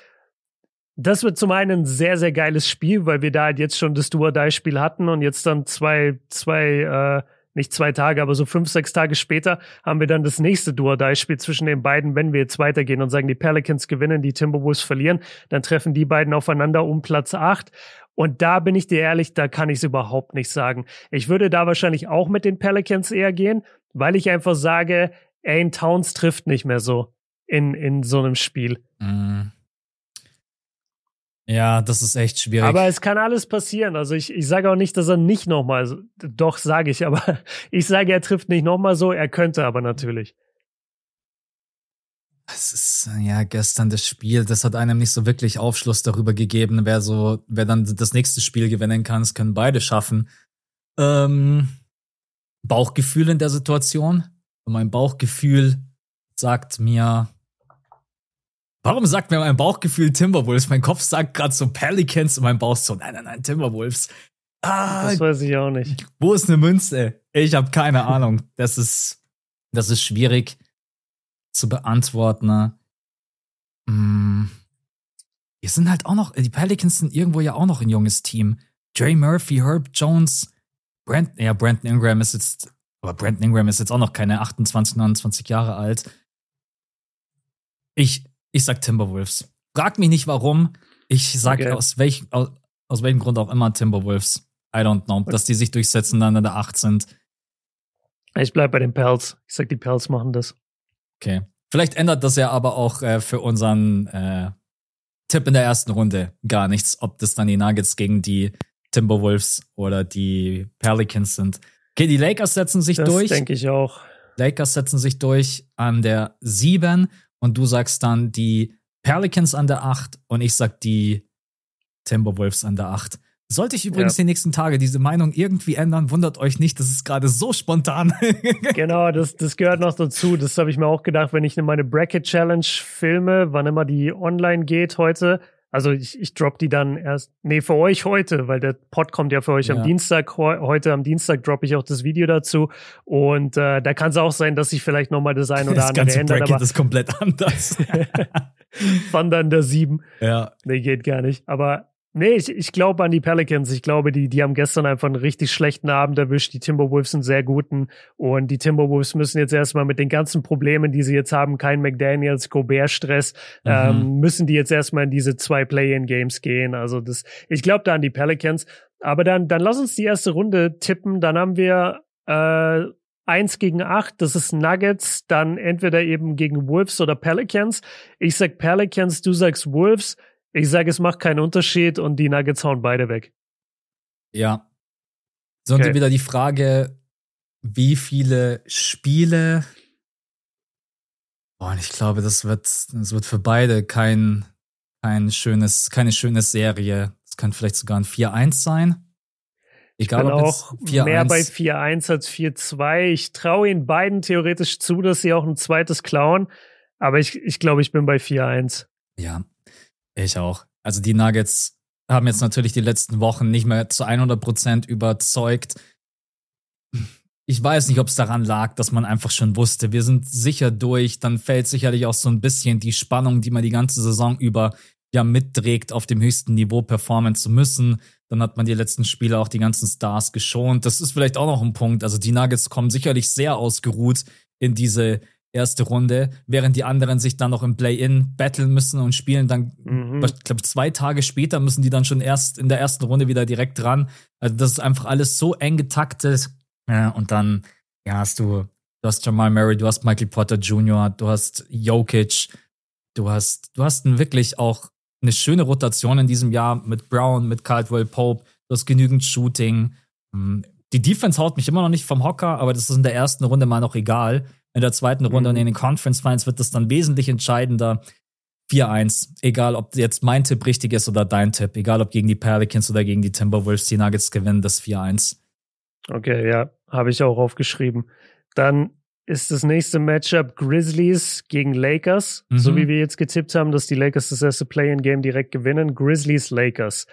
B: das wird zum einen ein sehr, sehr geiles Spiel, weil wir da halt jetzt schon das Duo-Die-Spiel hatten und jetzt dann zwei, zwei äh, nicht zwei Tage, aber so fünf, sechs Tage später haben wir dann das nächste Duodai-Spiel zwischen den beiden, wenn wir jetzt weitergehen und sagen, die Pelicans gewinnen, die Timberwolves verlieren, dann treffen die beiden aufeinander um Platz acht. Und da bin ich dir ehrlich, da kann ich es überhaupt nicht sagen. Ich würde da wahrscheinlich auch mit den Pelicans eher gehen, weil ich einfach sage, Ain Towns trifft nicht mehr so in, in so einem Spiel.
A: Mm. Ja, das ist echt schwierig.
B: Aber es kann alles passieren. Also ich, ich sage auch nicht, dass er nicht nochmal, doch sage ich, aber ich sage, er trifft nicht nochmal so, er könnte aber natürlich.
A: Es ist ja gestern das Spiel, das hat einem nicht so wirklich Aufschluss darüber gegeben, wer so, wer dann das nächste Spiel gewinnen kann. Das können beide schaffen. Ähm, Bauchgefühl in der Situation. Und mein Bauchgefühl sagt mir, Warum sagt mir mein Bauchgefühl Timberwolves? Mein Kopf sagt gerade so Pelicans und mein Bauch so, nein, nein, nein, Timberwolves.
B: Ah, das weiß ich auch nicht.
A: Wo ist eine Münze? Ich habe keine Ahnung. Das ist, das ist schwierig zu beantworten. Hm. Wir sind halt auch noch, die Pelicans sind irgendwo ja auch noch ein junges Team. Dre Murphy, Herb Jones, Brent, ja, Brandon Ingram ist jetzt, aber Brandon Ingram ist jetzt auch noch keine 28, 29 Jahre alt. Ich, ich sag Timberwolves. Frag mich nicht warum. Ich sag okay. aus, welch, aus, aus welchem Grund auch immer Timberwolves. I don't know. Dass die sich durchsetzen, dann in der 8 sind.
B: Ich bleib bei den Pels. Ich sag, die Pels machen das.
A: Okay. Vielleicht ändert das ja aber auch äh, für unseren äh, Tipp in der ersten Runde gar nichts, ob das dann die Nuggets gegen die Timberwolves oder die Pelicans sind. Okay, die Lakers setzen sich
B: das
A: durch.
B: Das denke ich auch.
A: Lakers setzen sich durch an der 7 und du sagst dann die Pelicans an der 8 und ich sag die Timberwolves an der 8. Sollte ich übrigens ja. die nächsten Tage diese Meinung irgendwie ändern, wundert euch nicht, das ist gerade so spontan.
B: genau, das, das gehört noch dazu. Das habe ich mir auch gedacht, wenn ich meine Bracket Challenge filme, wann immer die online geht heute, also ich, ich drop die dann erst, nee, für euch heute, weil der Pod kommt ja für euch ja. am Dienstag. Heute am Dienstag droppe ich auch das Video dazu. Und äh, da kann es auch sein, dass sich vielleicht nochmal das ein oder das andere
A: ganze
B: ändert.
A: Bracket aber ist komplett anders.
B: Wandern der sieben.
A: Ja.
B: Nee, geht gar nicht. Aber Nee, ich, ich glaube an die Pelicans. Ich glaube, die, die haben gestern einfach einen richtig schlechten Abend erwischt. Die Timberwolves sind sehr guten. Und die Timberwolves müssen jetzt erstmal mit den ganzen Problemen, die sie jetzt haben, kein McDaniels, Gobert-Stress, mhm. ähm, müssen die jetzt erstmal in diese zwei Play-in-Games gehen. Also das, ich glaube da an die Pelicans. Aber dann, dann lass uns die erste Runde tippen. Dann haben wir äh, eins gegen acht. Das ist Nuggets. Dann entweder eben gegen Wolves oder Pelicans. Ich sag Pelicans, du sagst Wolves. Ich sage, es macht keinen Unterschied und die Nuggets hauen beide weg.
A: Ja. Sondern okay. wieder die Frage, wie viele Spiele. Boah, und ich glaube, das wird, das wird für beide kein, kein schönes, keine schöne Serie. Es kann vielleicht sogar ein 4-1 sein.
B: Egal, ich bin auch mehr bei 4-1 als 4-2. Ich traue ihnen beiden theoretisch zu, dass sie auch ein zweites klauen. Aber ich, ich glaube, ich bin bei 4-1.
A: Ja, ich auch. Also die Nuggets haben jetzt natürlich die letzten Wochen nicht mehr zu 100 Prozent überzeugt. Ich weiß nicht, ob es daran lag, dass man einfach schon wusste, wir sind sicher durch. Dann fällt sicherlich auch so ein bisschen die Spannung, die man die ganze Saison über ja mitträgt, auf dem höchsten Niveau performen zu müssen. Dann hat man die letzten Spiele auch die ganzen Stars geschont. Das ist vielleicht auch noch ein Punkt. Also die Nuggets kommen sicherlich sehr ausgeruht in diese erste Runde, während die anderen sich dann noch im Play-In battlen müssen und spielen dann, mhm. ich glaube, zwei Tage später müssen die dann schon erst in der ersten Runde wieder direkt dran. Also das ist einfach alles so eng getaktet. Ja, und dann, ja, hast du, du hast Jamal Murray, du hast Michael Potter Jr., du hast Jokic, du hast, du hast wirklich auch eine schöne Rotation in diesem Jahr mit Brown, mit Caldwell Pope, du hast genügend Shooting. Hm, die Defense haut mich immer noch nicht vom Hocker, aber das ist in der ersten Runde mal noch egal in der zweiten Runde mhm. und in den Conference Finals wird das dann wesentlich entscheidender. 4-1. Egal, ob jetzt mein Tipp richtig ist oder dein Tipp. Egal, ob gegen die Pelicans oder gegen die Timberwolves, die Nuggets gewinnen das 4-1.
B: Okay, ja, habe ich auch aufgeschrieben. Dann ist das nächste Matchup Grizzlies gegen Lakers. Mhm. So wie wir jetzt getippt haben, dass die Lakers das erste Play-in-Game direkt gewinnen. Grizzlies, Lakers.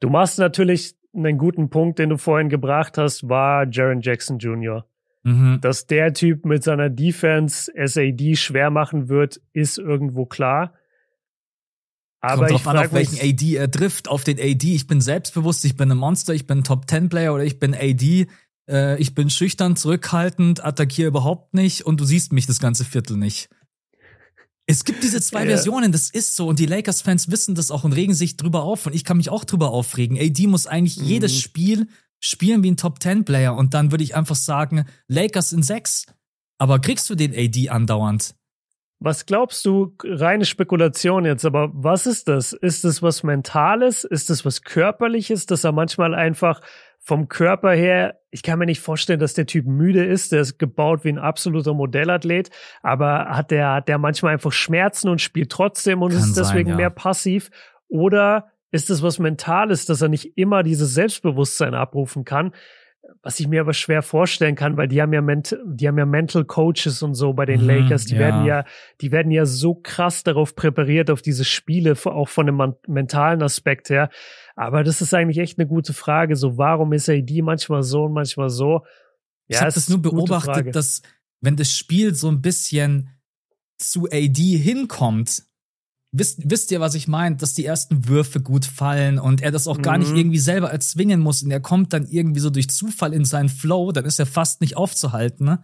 B: Du machst natürlich einen guten Punkt, den du vorhin gebracht hast, war Jaron Jackson Jr. Mhm. Dass der Typ mit seiner Defense SAD schwer machen wird, ist irgendwo klar.
A: Aber Kommt drauf an, auf welchen AD er trifft. Auf den AD. Ich bin selbstbewusst, ich bin ein Monster, ich bin ein Top 10 Player oder ich bin AD. äh, ich bin schüchtern, zurückhaltend, attackiere überhaupt nicht und du siehst mich das ganze Viertel nicht. Es gibt diese zwei ja. Versionen, das ist so. Und die Lakers-Fans wissen das auch und regen sich drüber auf. Und ich kann mich auch drüber aufregen. AD muss eigentlich mhm. jedes Spiel spielen wie ein Top-10-Player. Und dann würde ich einfach sagen, Lakers in sechs. Aber kriegst du den AD andauernd?
B: Was glaubst du, reine Spekulation jetzt, aber was ist das? Ist es was Mentales? Ist es was Körperliches, dass er manchmal einfach vom Körper her, ich kann mir nicht vorstellen, dass der Typ müde ist, der ist gebaut wie ein absoluter Modellathlet, aber hat der, hat der manchmal einfach Schmerzen und spielt trotzdem und kann ist deswegen sein, ja. mehr passiv? Oder ist es was Mentales, dass er nicht immer dieses Selbstbewusstsein abrufen kann? was ich mir aber schwer vorstellen kann, weil die haben ja Ment die haben ja Mental Coaches und so bei den mhm, Lakers, die ja. werden ja, die werden ja so krass darauf präpariert auf diese Spiele, auch von dem mentalen Aspekt her. Aber das ist eigentlich echt eine gute Frage. So, warum ist AD manchmal so und manchmal so?
A: Ja, ich habe das nur beobachtet, dass wenn das Spiel so ein bisschen zu AD hinkommt, wisst, wisst ihr, was ich meine, dass die ersten Würfe gut fallen und er das auch mhm. gar nicht mhm. irgendwie selber erzwingen muss und er kommt dann irgendwie so durch Zufall in seinen Flow, dann ist er fast nicht aufzuhalten. Ne?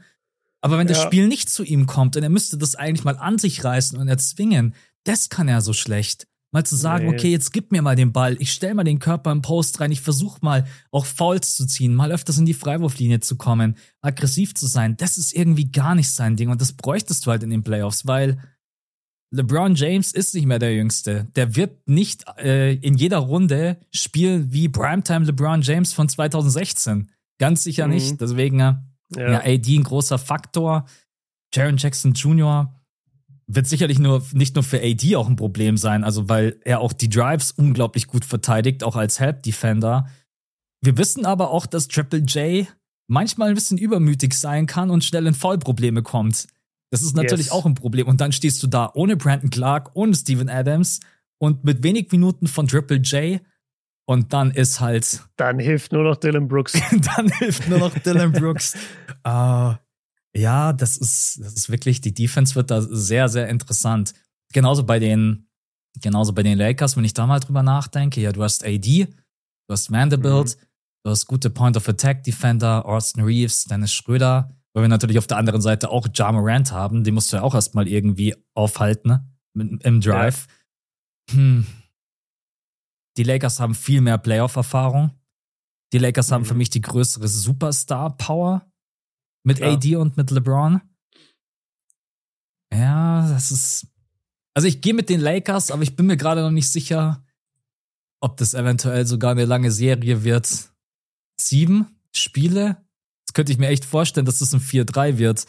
A: Aber wenn ja. das Spiel nicht zu ihm kommt und er müsste das eigentlich mal an sich reißen und erzwingen, das kann er so schlecht. Mal zu sagen, nee. okay, jetzt gib mir mal den Ball, ich stell mal den Körper im Post rein, ich versuch mal auch Fouls zu ziehen, mal öfters in die Freiwurflinie zu kommen, aggressiv zu sein, das ist irgendwie gar nicht sein Ding und das bräuchtest du halt in den Playoffs, weil LeBron James ist nicht mehr der Jüngste. Der wird nicht äh, in jeder Runde spielen wie Primetime LeBron James von 2016. Ganz sicher mhm. nicht. Deswegen, äh, ja. ja, AD ein großer Faktor. Jaron Jackson Jr. wird sicherlich nur nicht nur für AD auch ein Problem sein, also weil er auch die Drives unglaublich gut verteidigt, auch als Help Defender. Wir wissen aber auch, dass Triple J manchmal ein bisschen übermütig sein kann und schnell in Foulprobleme kommt. Das ist natürlich yes. auch ein Problem. Und dann stehst du da ohne Brandon Clark, ohne Steven Adams und mit wenig Minuten von Triple J. Und dann ist halt.
B: Dann hilft nur noch Dylan Brooks.
A: dann hilft nur noch Dylan Brooks. uh, ja, das ist, das ist wirklich, die Defense wird da sehr, sehr interessant. Genauso bei den, genauso bei den Lakers, wenn ich da mal drüber nachdenke. Ja, du hast AD, du hast Vanderbilt, mhm. du hast gute Point of Attack Defender, Austin Reeves, Dennis Schröder. Weil wir natürlich auf der anderen Seite auch Ja Morant haben, den musst du ja auch erstmal irgendwie aufhalten, ne? Im Drive. Ja. Hm. Die Lakers haben viel mehr Playoff-Erfahrung. Die Lakers mhm. haben für mich die größere Superstar-Power mit Klar. AD und mit LeBron. Ja, das ist. Also ich gehe mit den Lakers, aber ich bin mir gerade noch nicht sicher, ob das eventuell sogar eine lange Serie wird. Sieben Spiele könnte ich mir echt vorstellen, dass das ein 4-3 wird.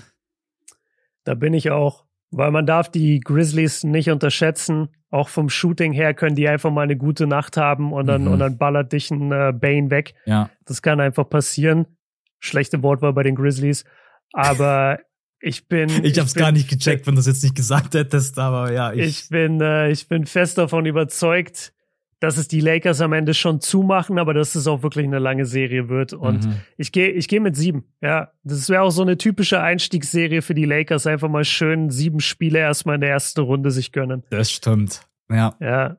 B: Da bin ich auch, weil man darf die Grizzlies nicht unterschätzen. Auch vom Shooting her können die einfach mal eine gute Nacht haben und dann, mhm. und dann ballert dich ein äh, Bane weg.
A: Ja.
B: Das kann einfach passieren. Schlechte Wortwahl bei den Grizzlies. Aber ich bin.
A: Ich, ich hab's bin, gar nicht gecheckt, wenn du es jetzt nicht gesagt hättest, aber ja.
B: Ich, ich bin, äh, ich bin fest davon überzeugt, dass es die Lakers am Ende schon zumachen, aber dass es auch wirklich eine lange Serie wird. Und mhm. ich gehe ich gehe mit sieben. Ja, das wäre auch so eine typische Einstiegsserie für die Lakers. Einfach mal schön sieben Spiele erstmal in der ersten Runde sich gönnen.
A: Das stimmt. Ja.
B: Ja.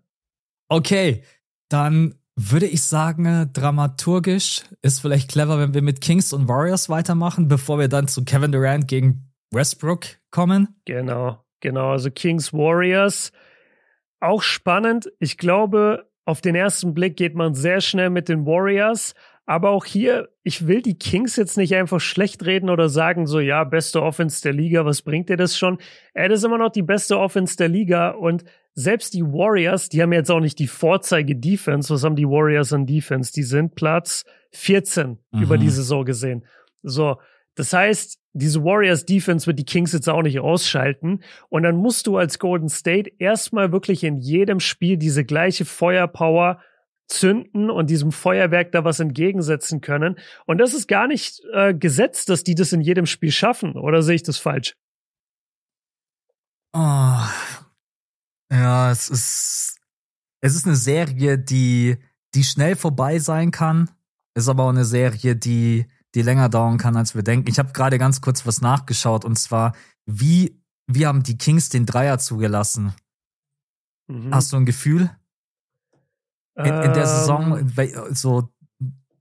A: Okay, dann würde ich sagen, dramaturgisch ist vielleicht clever, wenn wir mit Kings und Warriors weitermachen, bevor wir dann zu Kevin Durant gegen Westbrook kommen.
B: Genau, genau. Also Kings Warriors auch spannend. Ich glaube, auf den ersten Blick geht man sehr schnell mit den Warriors. Aber auch hier, ich will die Kings jetzt nicht einfach schlecht reden oder sagen so, ja, beste Offense der Liga, was bringt dir das schon? Er ist immer noch die beste Offense der Liga und selbst die Warriors, die haben jetzt auch nicht die Vorzeige-Defense. Was haben die Warriors an Defense? Die sind Platz 14 mhm. über die Saison gesehen. So, das heißt, diese Warriors Defense wird die Kings jetzt auch nicht ausschalten. Und dann musst du als Golden State erstmal wirklich in jedem Spiel diese gleiche Feuerpower zünden und diesem Feuerwerk da was entgegensetzen können. Und das ist gar nicht äh, gesetzt, dass die das in jedem Spiel schaffen. Oder sehe ich das falsch?
A: Oh. Ja, es ist, es ist eine Serie, die, die schnell vorbei sein kann. Ist aber auch eine Serie, die, die länger dauern kann, als wir denken. Ich habe gerade ganz kurz was nachgeschaut und zwar, wie, wie haben die Kings den Dreier zugelassen? Mhm. Hast du ein Gefühl? In, in der Saison, ähm. so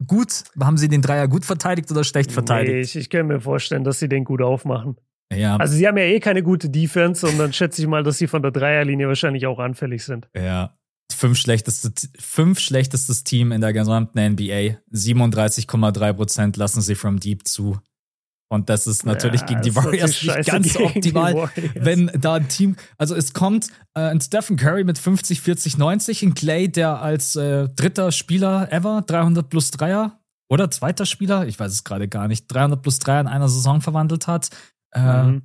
A: gut? Haben sie den Dreier gut verteidigt oder schlecht verteidigt? Nee,
B: ich, ich kann mir vorstellen, dass sie den gut aufmachen. Ja. Also sie haben ja eh keine gute Defense und dann schätze ich mal, dass sie von der Dreierlinie wahrscheinlich auch anfällig sind.
A: Ja. Fünf schlechteste, fünf schlechtestes Team in der gesamten NBA. 37,3 Prozent lassen sie from deep zu. Und das ist natürlich ja, gegen die Warriors nicht ganz optimal, wenn da ein Team, also es kommt äh, ein Stephen Curry mit 50, 40, 90, ein Clay, der als äh, dritter Spieler ever 300 plus Dreier oder zweiter Spieler, ich weiß es gerade gar nicht, 300 plus Dreier in einer Saison verwandelt hat. Äh, mhm.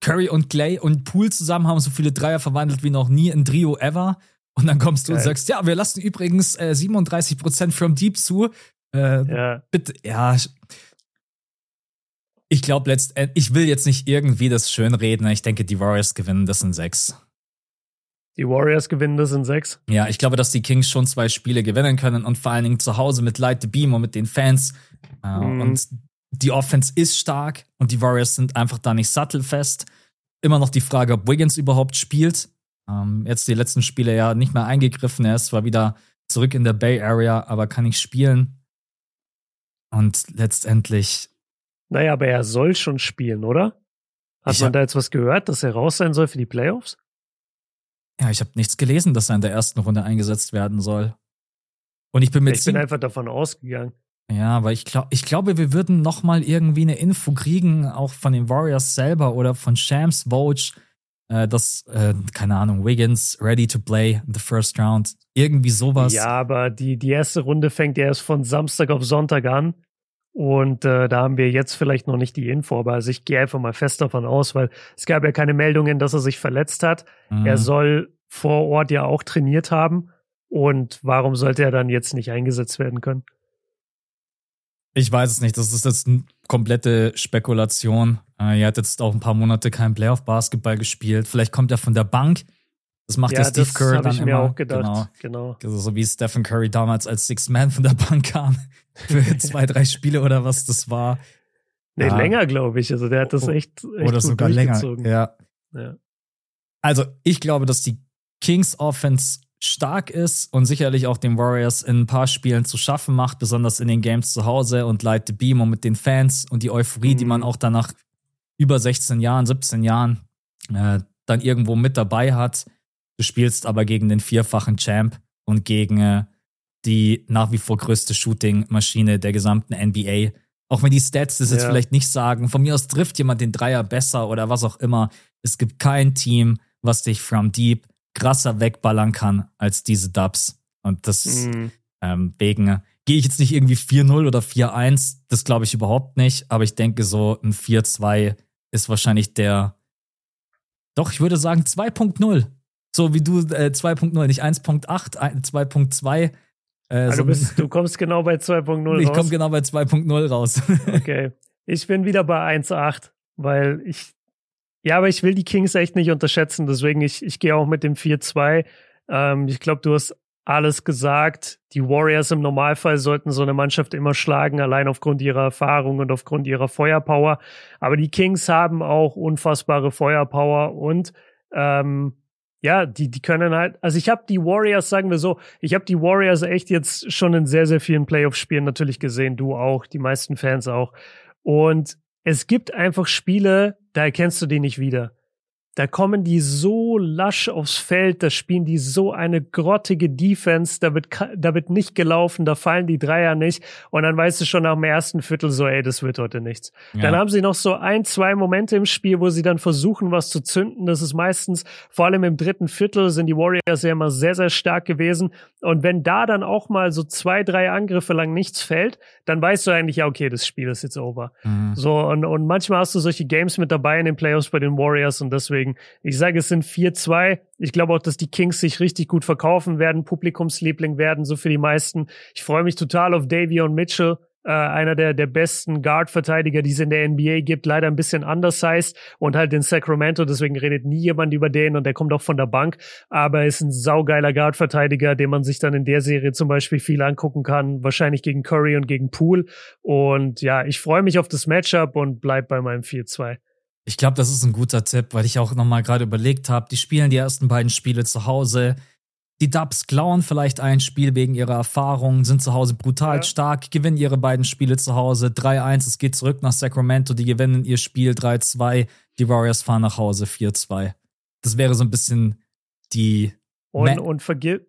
A: Curry und Clay und Poole zusammen haben so viele Dreier verwandelt wie noch nie in Trio ever. Und dann kommst du Geil. und sagst, ja, wir lassen übrigens äh, 37% from Deep zu. Äh, ja. Bitte, ja. Ich glaube letztendlich, ich will jetzt nicht irgendwie das schönreden. Ich denke, die Warriors gewinnen das in sechs.
B: Die Warriors gewinnen das in sechs?
A: Ja, ich glaube, dass die Kings schon zwei Spiele gewinnen können und vor allen Dingen zu Hause mit Light the Beam und mit den Fans. Äh, mhm. Und die Offense ist stark und die Warriors sind einfach da nicht sattelfest. Immer noch die Frage, ob Wiggins überhaupt spielt. Ähm, jetzt die letzten Spiele ja nicht mehr eingegriffen. Er ist zwar wieder zurück in der Bay Area, aber kann nicht spielen. Und letztendlich.
B: Naja, aber er soll schon spielen, oder? Hat man da jetzt was gehört, dass er raus sein soll für die Playoffs?
A: Ja, ich habe nichts gelesen, dass er in der ersten Runde eingesetzt werden soll. Und ich bin mit.
B: Ich bin einfach davon ausgegangen.
A: Ja, aber ich glaube, ich glaube, wir würden noch mal irgendwie eine Info kriegen, auch von den Warriors selber oder von Shams Vogue, äh, dass, äh, keine Ahnung, Wiggins ready to play in the first round. Irgendwie sowas.
B: Ja, aber die, die erste Runde fängt ja erst von Samstag auf Sonntag an. Und äh, da haben wir jetzt vielleicht noch nicht die Info, aber also ich gehe einfach mal fest davon aus, weil es gab ja keine Meldungen, dass er sich verletzt hat. Mhm. Er soll vor Ort ja auch trainiert haben. Und warum sollte er dann jetzt nicht eingesetzt werden können?
A: Ich weiß es nicht. Das ist jetzt eine komplette Spekulation. Äh, er hat jetzt auch ein paar Monate kein Playoff-Basketball gespielt. Vielleicht kommt er von der Bank. Das macht ja, ja Steve Kerr dann ich immer. Mir auch gedacht. Genau. genau. Also so wie Stephen Curry damals als Six Man von der Bank kam für zwei, drei Spiele oder was das war.
B: Nee, ja. länger, glaube ich. Also der hat das echt, echt
A: oder sogar länger. Ja. ja. Also ich glaube, dass die Kings Offense stark ist und sicherlich auch den Warriors in ein paar Spielen zu schaffen macht, besonders in den Games zu Hause und Light the Beam und mit den Fans und die Euphorie, mhm. die man mhm. auch danach über 16 Jahren, 17 Jahren äh, dann irgendwo mit dabei hat. Du spielst aber gegen den vierfachen Champ und gegen äh, die nach wie vor größte Shooting-Maschine der gesamten NBA. Auch wenn die Stats das ja. jetzt vielleicht nicht sagen, von mir aus trifft jemand den Dreier besser oder was auch immer. Es gibt kein Team, was dich from deep krasser wegballern kann als diese Dubs. Und das mhm. ähm, wegen gehe ich jetzt nicht irgendwie 4-0 oder 4-1, das glaube ich überhaupt nicht, aber ich denke so ein 4-2 ist wahrscheinlich der doch, ich würde sagen 2.0. So wie du äh, 2.0, nicht 1.8, 2.2.
B: Äh, also so du, bist, du kommst genau bei 2.0
A: raus. Ich komme genau bei 2.0 raus.
B: okay. Ich bin wieder bei 1.8, weil ich ja, aber ich will die Kings echt nicht unterschätzen, deswegen ich, ich gehe auch mit dem 4-2. Ähm, ich glaube, du hast alles gesagt. Die Warriors im Normalfall sollten so eine Mannschaft immer schlagen, allein aufgrund ihrer Erfahrung und aufgrund ihrer Feuerpower. Aber die Kings haben auch unfassbare Feuerpower und ähm, ja, die, die können halt, also ich habe die Warriors, sagen wir so, ich habe die Warriors echt jetzt schon in sehr, sehr vielen Playoff-Spielen natürlich gesehen, du auch, die meisten Fans auch. Und es gibt einfach Spiele, da erkennst du die nicht wieder. Da kommen die so lasch aufs Feld, da spielen die so eine grottige Defense, da wird, da wird nicht gelaufen, da fallen die Dreier nicht und dann weißt du schon nach dem ersten Viertel so, ey, das wird heute nichts. Ja. Dann haben sie noch so ein, zwei Momente im Spiel, wo sie dann versuchen, was zu zünden. Das ist meistens, vor allem im dritten Viertel sind die Warriors ja immer sehr, sehr stark gewesen und wenn da dann auch mal so zwei, drei Angriffe lang nichts fällt, dann weißt du eigentlich, ja, okay, das Spiel ist jetzt over. Mhm. So und, und manchmal hast du solche Games mit dabei in den Playoffs bei den Warriors und deswegen Deswegen, ich sage, es sind 4-2. Ich glaube auch, dass die Kings sich richtig gut verkaufen werden, Publikumsliebling werden, so für die meisten. Ich freue mich total auf Davion Mitchell. Äh, einer der, der besten Guard-Verteidiger, die es in der NBA gibt, leider ein bisschen undersized und halt in Sacramento, deswegen redet nie jemand über den und der kommt auch von der Bank, aber er ist ein saugeiler Guard-Verteidiger, den man sich dann in der Serie zum Beispiel viel angucken kann, wahrscheinlich gegen Curry und gegen Poole und ja, ich freue mich auf das Matchup und bleib bei meinem 4-2.
A: Ich glaube, das ist ein guter Tipp, weil ich auch nochmal gerade überlegt habe, die spielen die ersten beiden Spiele zu Hause. die Dubs klauen vielleicht ein Spiel wegen ihrer Erfahrung, sind zu Hause brutal ja. stark, gewinnen ihre beiden Spiele zu Hause 3-1, es geht zurück nach Sacramento, die gewinnen ihr Spiel 3-2, die Warriors fahren nach Hause 4-2. Das wäre so ein bisschen die
B: und, und vergiss,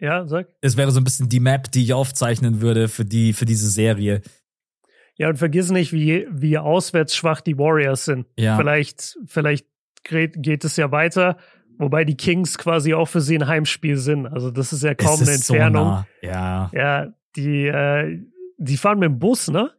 B: ja, sag.
A: Es wäre so ein bisschen die Map, die ich aufzeichnen würde für die, für diese Serie.
B: Ja, und vergiss nicht, wie, wie auswärts schwach die Warriors sind. Ja. Vielleicht, vielleicht geht es ja weiter, wobei die Kings quasi auch für sie ein Heimspiel sind. Also das ist ja kaum eine Entfernung. So nah.
A: Ja.
B: Ja, die, äh, die fahren mit dem Bus, ne?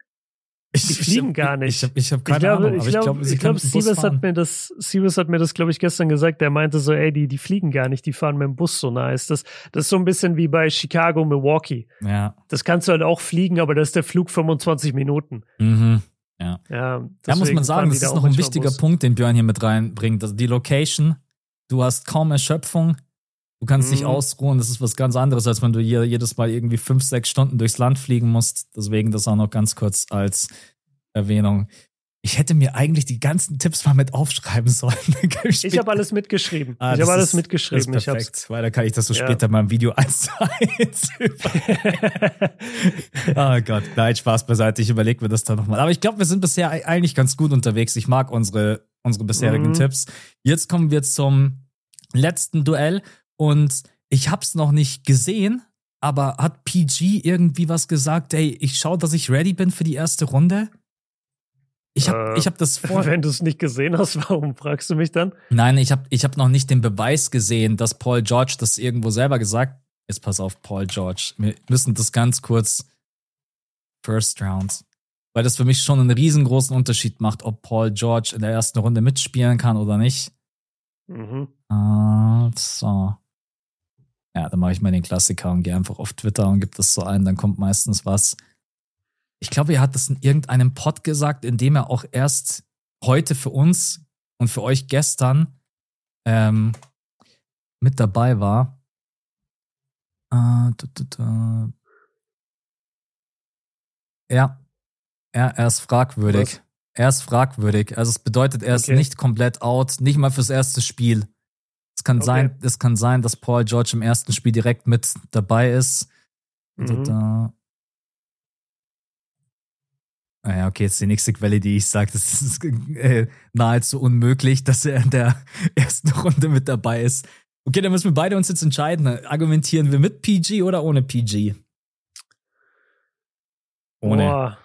B: Die ich, fliegen
A: ich,
B: gar nicht.
A: Ich habe ich hab keine ich glaube, Ahnung,
B: aber ich glaube, ich glaube, Siebes hat mir das, Siebes hat mir das, glaube ich, gestern gesagt. Der meinte so, ey, die, die fliegen gar nicht, die fahren mit dem Bus so nah. Ist das, das ist so ein bisschen wie bei Chicago, Milwaukee.
A: Ja.
B: Das kannst du halt auch fliegen, aber da ist der Flug 25 Minuten.
A: Mhm. Ja.
B: Ja,
A: ja muss man sagen, das ist noch ein wichtiger Bus. Punkt, den Björn hier mit reinbringt. Also die Location, du hast kaum Erschöpfung, du kannst mhm. dich ausruhen, das ist was ganz anderes, als wenn du hier jedes Mal irgendwie fünf, sechs Stunden durchs Land fliegen musst. Deswegen das auch noch ganz kurz als Erwähnung. Ich hätte mir eigentlich die ganzen Tipps mal mit aufschreiben sollen.
B: ich habe alles mitgeschrieben. Ah, ich habe alles mitgeschrieben.
A: Ist perfekt, weil da kann ich das so ja. später mal im Video eins zu eins Oh Gott, nein, Spaß beiseite. Ich überlege mir das dann nochmal. Aber ich glaube, wir sind bisher eigentlich ganz gut unterwegs. Ich mag unsere, unsere bisherigen mhm. Tipps. Jetzt kommen wir zum letzten Duell und ich habe es noch nicht gesehen, aber hat PG irgendwie was gesagt? Ey, ich schaue, dass ich ready bin für die erste Runde. Ich habe äh, ich hab das
B: vor. Wenn du es nicht gesehen hast, warum fragst du mich dann?
A: Nein, ich habe ich hab noch nicht den Beweis gesehen, dass Paul George das irgendwo selber gesagt. Jetzt pass auf, Paul George. Wir müssen das ganz kurz. First Round. Weil das für mich schon einen riesengroßen Unterschied macht, ob Paul George in der ersten Runde mitspielen kann oder nicht. Mhm. Uh, so. Ja, dann mache ich mal den Klassiker und gehe einfach auf Twitter und gebe das so ein, dann kommt meistens was ich glaube, er hat das in irgendeinem Pod gesagt, in dem er auch erst heute für uns und für euch gestern ähm, mit dabei war. Äh, da, da, da. Ja. ja, er ist fragwürdig. Was? Er ist fragwürdig. Also es bedeutet, er ist okay. nicht komplett out, nicht mal fürs erste Spiel. Es kann okay. sein, es kann sein, dass Paul George im ersten Spiel direkt mit dabei ist. Mhm. Da, naja, okay, jetzt die nächste Quelle, die ich sage, das ist äh, nahezu unmöglich, dass er in der ersten Runde mit dabei ist. Okay, dann müssen wir beide uns jetzt entscheiden. Argumentieren wir mit PG oder ohne PG?
B: Ohne. Boah.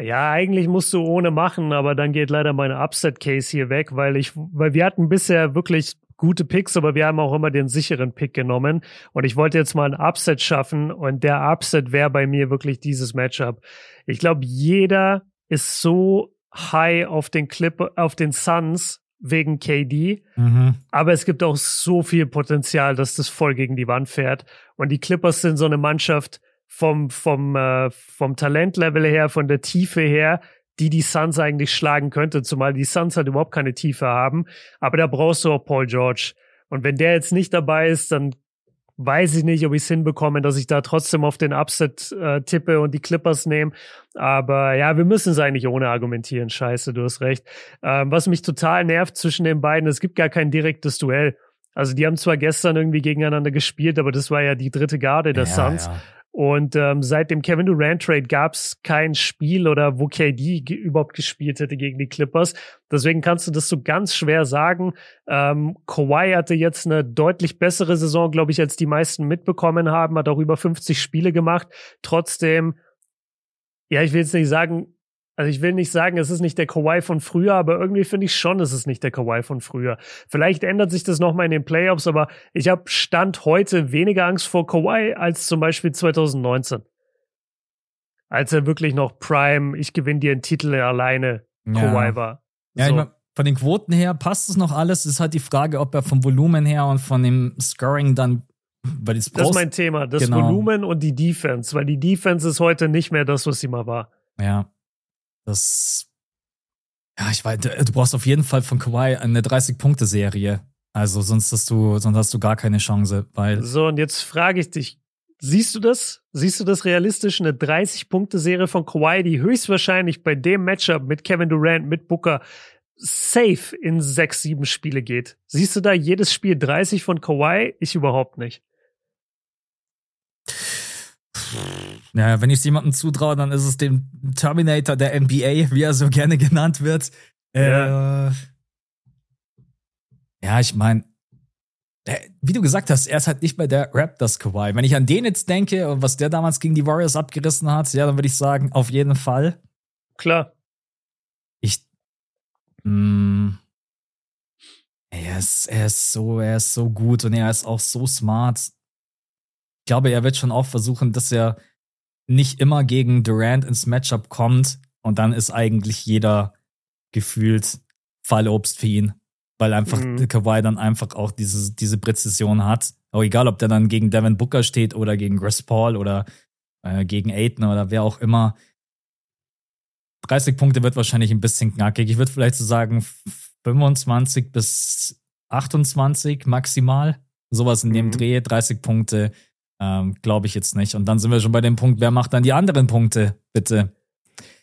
B: Ja, eigentlich musst du ohne machen, aber dann geht leider meine Upset-Case hier weg, weil ich, weil wir hatten bisher wirklich gute Picks, aber wir haben auch immer den sicheren Pick genommen. Und ich wollte jetzt mal ein Upset schaffen und der Upset wäre bei mir wirklich dieses Matchup. Ich glaube, jeder ist so high auf den Clip, auf den Suns wegen KD. Mhm. Aber es gibt auch so viel Potenzial, dass das voll gegen die Wand fährt. Und die Clippers sind so eine Mannschaft vom, vom, äh, vom Talentlevel her, von der Tiefe her, die die Suns eigentlich schlagen könnte, zumal die Suns halt überhaupt keine Tiefe haben. Aber da brauchst du auch Paul George. Und wenn der jetzt nicht dabei ist, dann weiß ich nicht, ob ich es hinbekomme, dass ich da trotzdem auf den Upset äh, tippe und die Clippers nehme. Aber ja, wir müssen es eigentlich ohne argumentieren. Scheiße, du hast recht. Ähm, was mich total nervt zwischen den beiden, es gibt gar kein direktes Duell. Also die haben zwar gestern irgendwie gegeneinander gespielt, aber das war ja die dritte Garde der ja, Suns. Ja. Und ähm, seit dem Kevin Durant Trade gab es kein Spiel oder wo KD überhaupt gespielt hätte gegen die Clippers. Deswegen kannst du das so ganz schwer sagen. Ähm, Kawhi hatte jetzt eine deutlich bessere Saison, glaube ich, als die meisten mitbekommen haben. Hat auch über 50 Spiele gemacht. Trotzdem, ja, ich will jetzt nicht sagen, also ich will nicht sagen, es ist nicht der Kawhi von früher, aber irgendwie finde ich schon, es ist nicht der Kawhi von früher. Vielleicht ändert sich das nochmal in den Playoffs, aber ich habe Stand heute weniger Angst vor Kawhi als zum Beispiel 2019. Als er wirklich noch Prime, ich gewinne dir einen Titel alleine ja. Kawhi war.
A: So. Ja, ich mein, von den Quoten her passt es noch alles. Es ist halt die Frage, ob er vom Volumen her und von dem Scoring dann weil das
B: ist mein Thema, das genau. Volumen und die Defense, weil die Defense ist heute nicht mehr das, was sie mal war.
A: Ja, das, ja, ich weiß, du brauchst auf jeden Fall von Kawhi eine 30-Punkte-Serie. Also sonst hast du, sonst hast du gar keine Chance, weil.
B: So, und jetzt frage ich dich, siehst du das? Siehst du das realistisch? Eine 30-Punkte-Serie von Kawhi, die höchstwahrscheinlich bei dem Matchup mit Kevin Durant, mit Booker safe in sechs, sieben Spiele geht. Siehst du da jedes Spiel 30 von Kawhi? Ich überhaupt nicht.
A: Ja, wenn ich es jemandem zutraue, dann ist es dem Terminator der NBA, wie er so gerne genannt wird. Ja, äh, ja ich meine, wie du gesagt hast, er ist halt nicht mehr der Raptors Kawhi. Wenn ich an den jetzt denke und was der damals gegen die Warriors abgerissen hat, ja, dann würde ich sagen, auf jeden Fall.
B: Klar.
A: Ich. Mh, mm, er ist, er ist so, er ist so gut und er ist auch so smart. Ich glaube, er wird schon auch versuchen, dass er nicht immer gegen Durant ins Matchup kommt und dann ist eigentlich jeder gefühlt Fallobst für ihn weil einfach mhm. Kawhi dann einfach auch diese, diese Präzision hat. Auch egal, ob der dann gegen Devin Booker steht oder gegen Chris Paul oder äh, gegen Aiden oder wer auch immer. 30 Punkte wird wahrscheinlich ein bisschen knackig. Ich würde vielleicht so sagen 25 bis 28 maximal. Sowas in dem mhm. Dreh, 30 Punkte, ähm, glaube ich jetzt nicht. Und dann sind wir schon bei dem Punkt, wer macht dann die anderen Punkte, bitte?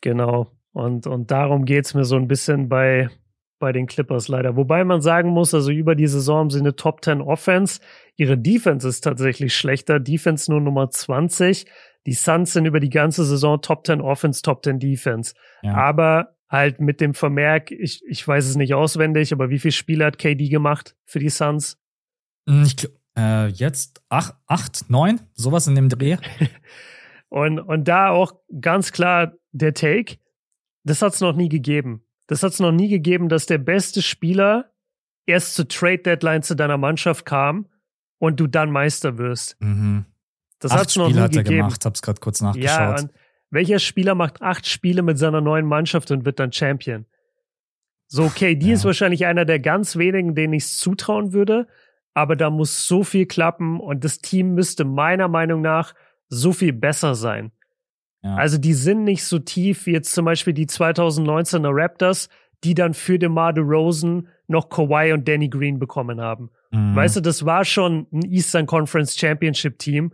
B: Genau. Und, und darum geht es mir so ein bisschen bei, bei den Clippers leider. Wobei man sagen muss, also über die Saison haben sie eine Top 10 Offense. Ihre Defense ist tatsächlich schlechter. Defense nur Nummer 20. Die Suns sind über die ganze Saison Top 10 Offense, Top 10 Defense. Ja. Aber halt mit dem Vermerk, ich, ich weiß es nicht auswendig, aber wie viele Spiele hat KD gemacht für die Suns?
A: Hm, ich, äh, jetzt acht, acht, neun, sowas in dem Dreh.
B: und, und da auch ganz klar der Take, das hat es noch nie gegeben. Das hat es noch nie gegeben, dass der beste Spieler erst zur Trade Deadline zu deiner Mannschaft kam und du dann Meister wirst.
A: Mhm. Das hat es noch nie hat er gegeben. gemacht, hab's gerade kurz nachgeschaut. Ja, und
B: welcher Spieler macht acht Spiele mit seiner neuen Mannschaft und wird dann Champion? So, KD ja. ist wahrscheinlich einer der ganz wenigen, denen ich es zutrauen würde, aber da muss so viel klappen und das Team müsste meiner Meinung nach so viel besser sein. Ja. Also die sind nicht so tief wie jetzt zum Beispiel die 2019er Raptors, die dann für DeMar DeRozan noch Kawhi und Danny Green bekommen haben. Mhm. Weißt du, das war schon ein Eastern Conference Championship Team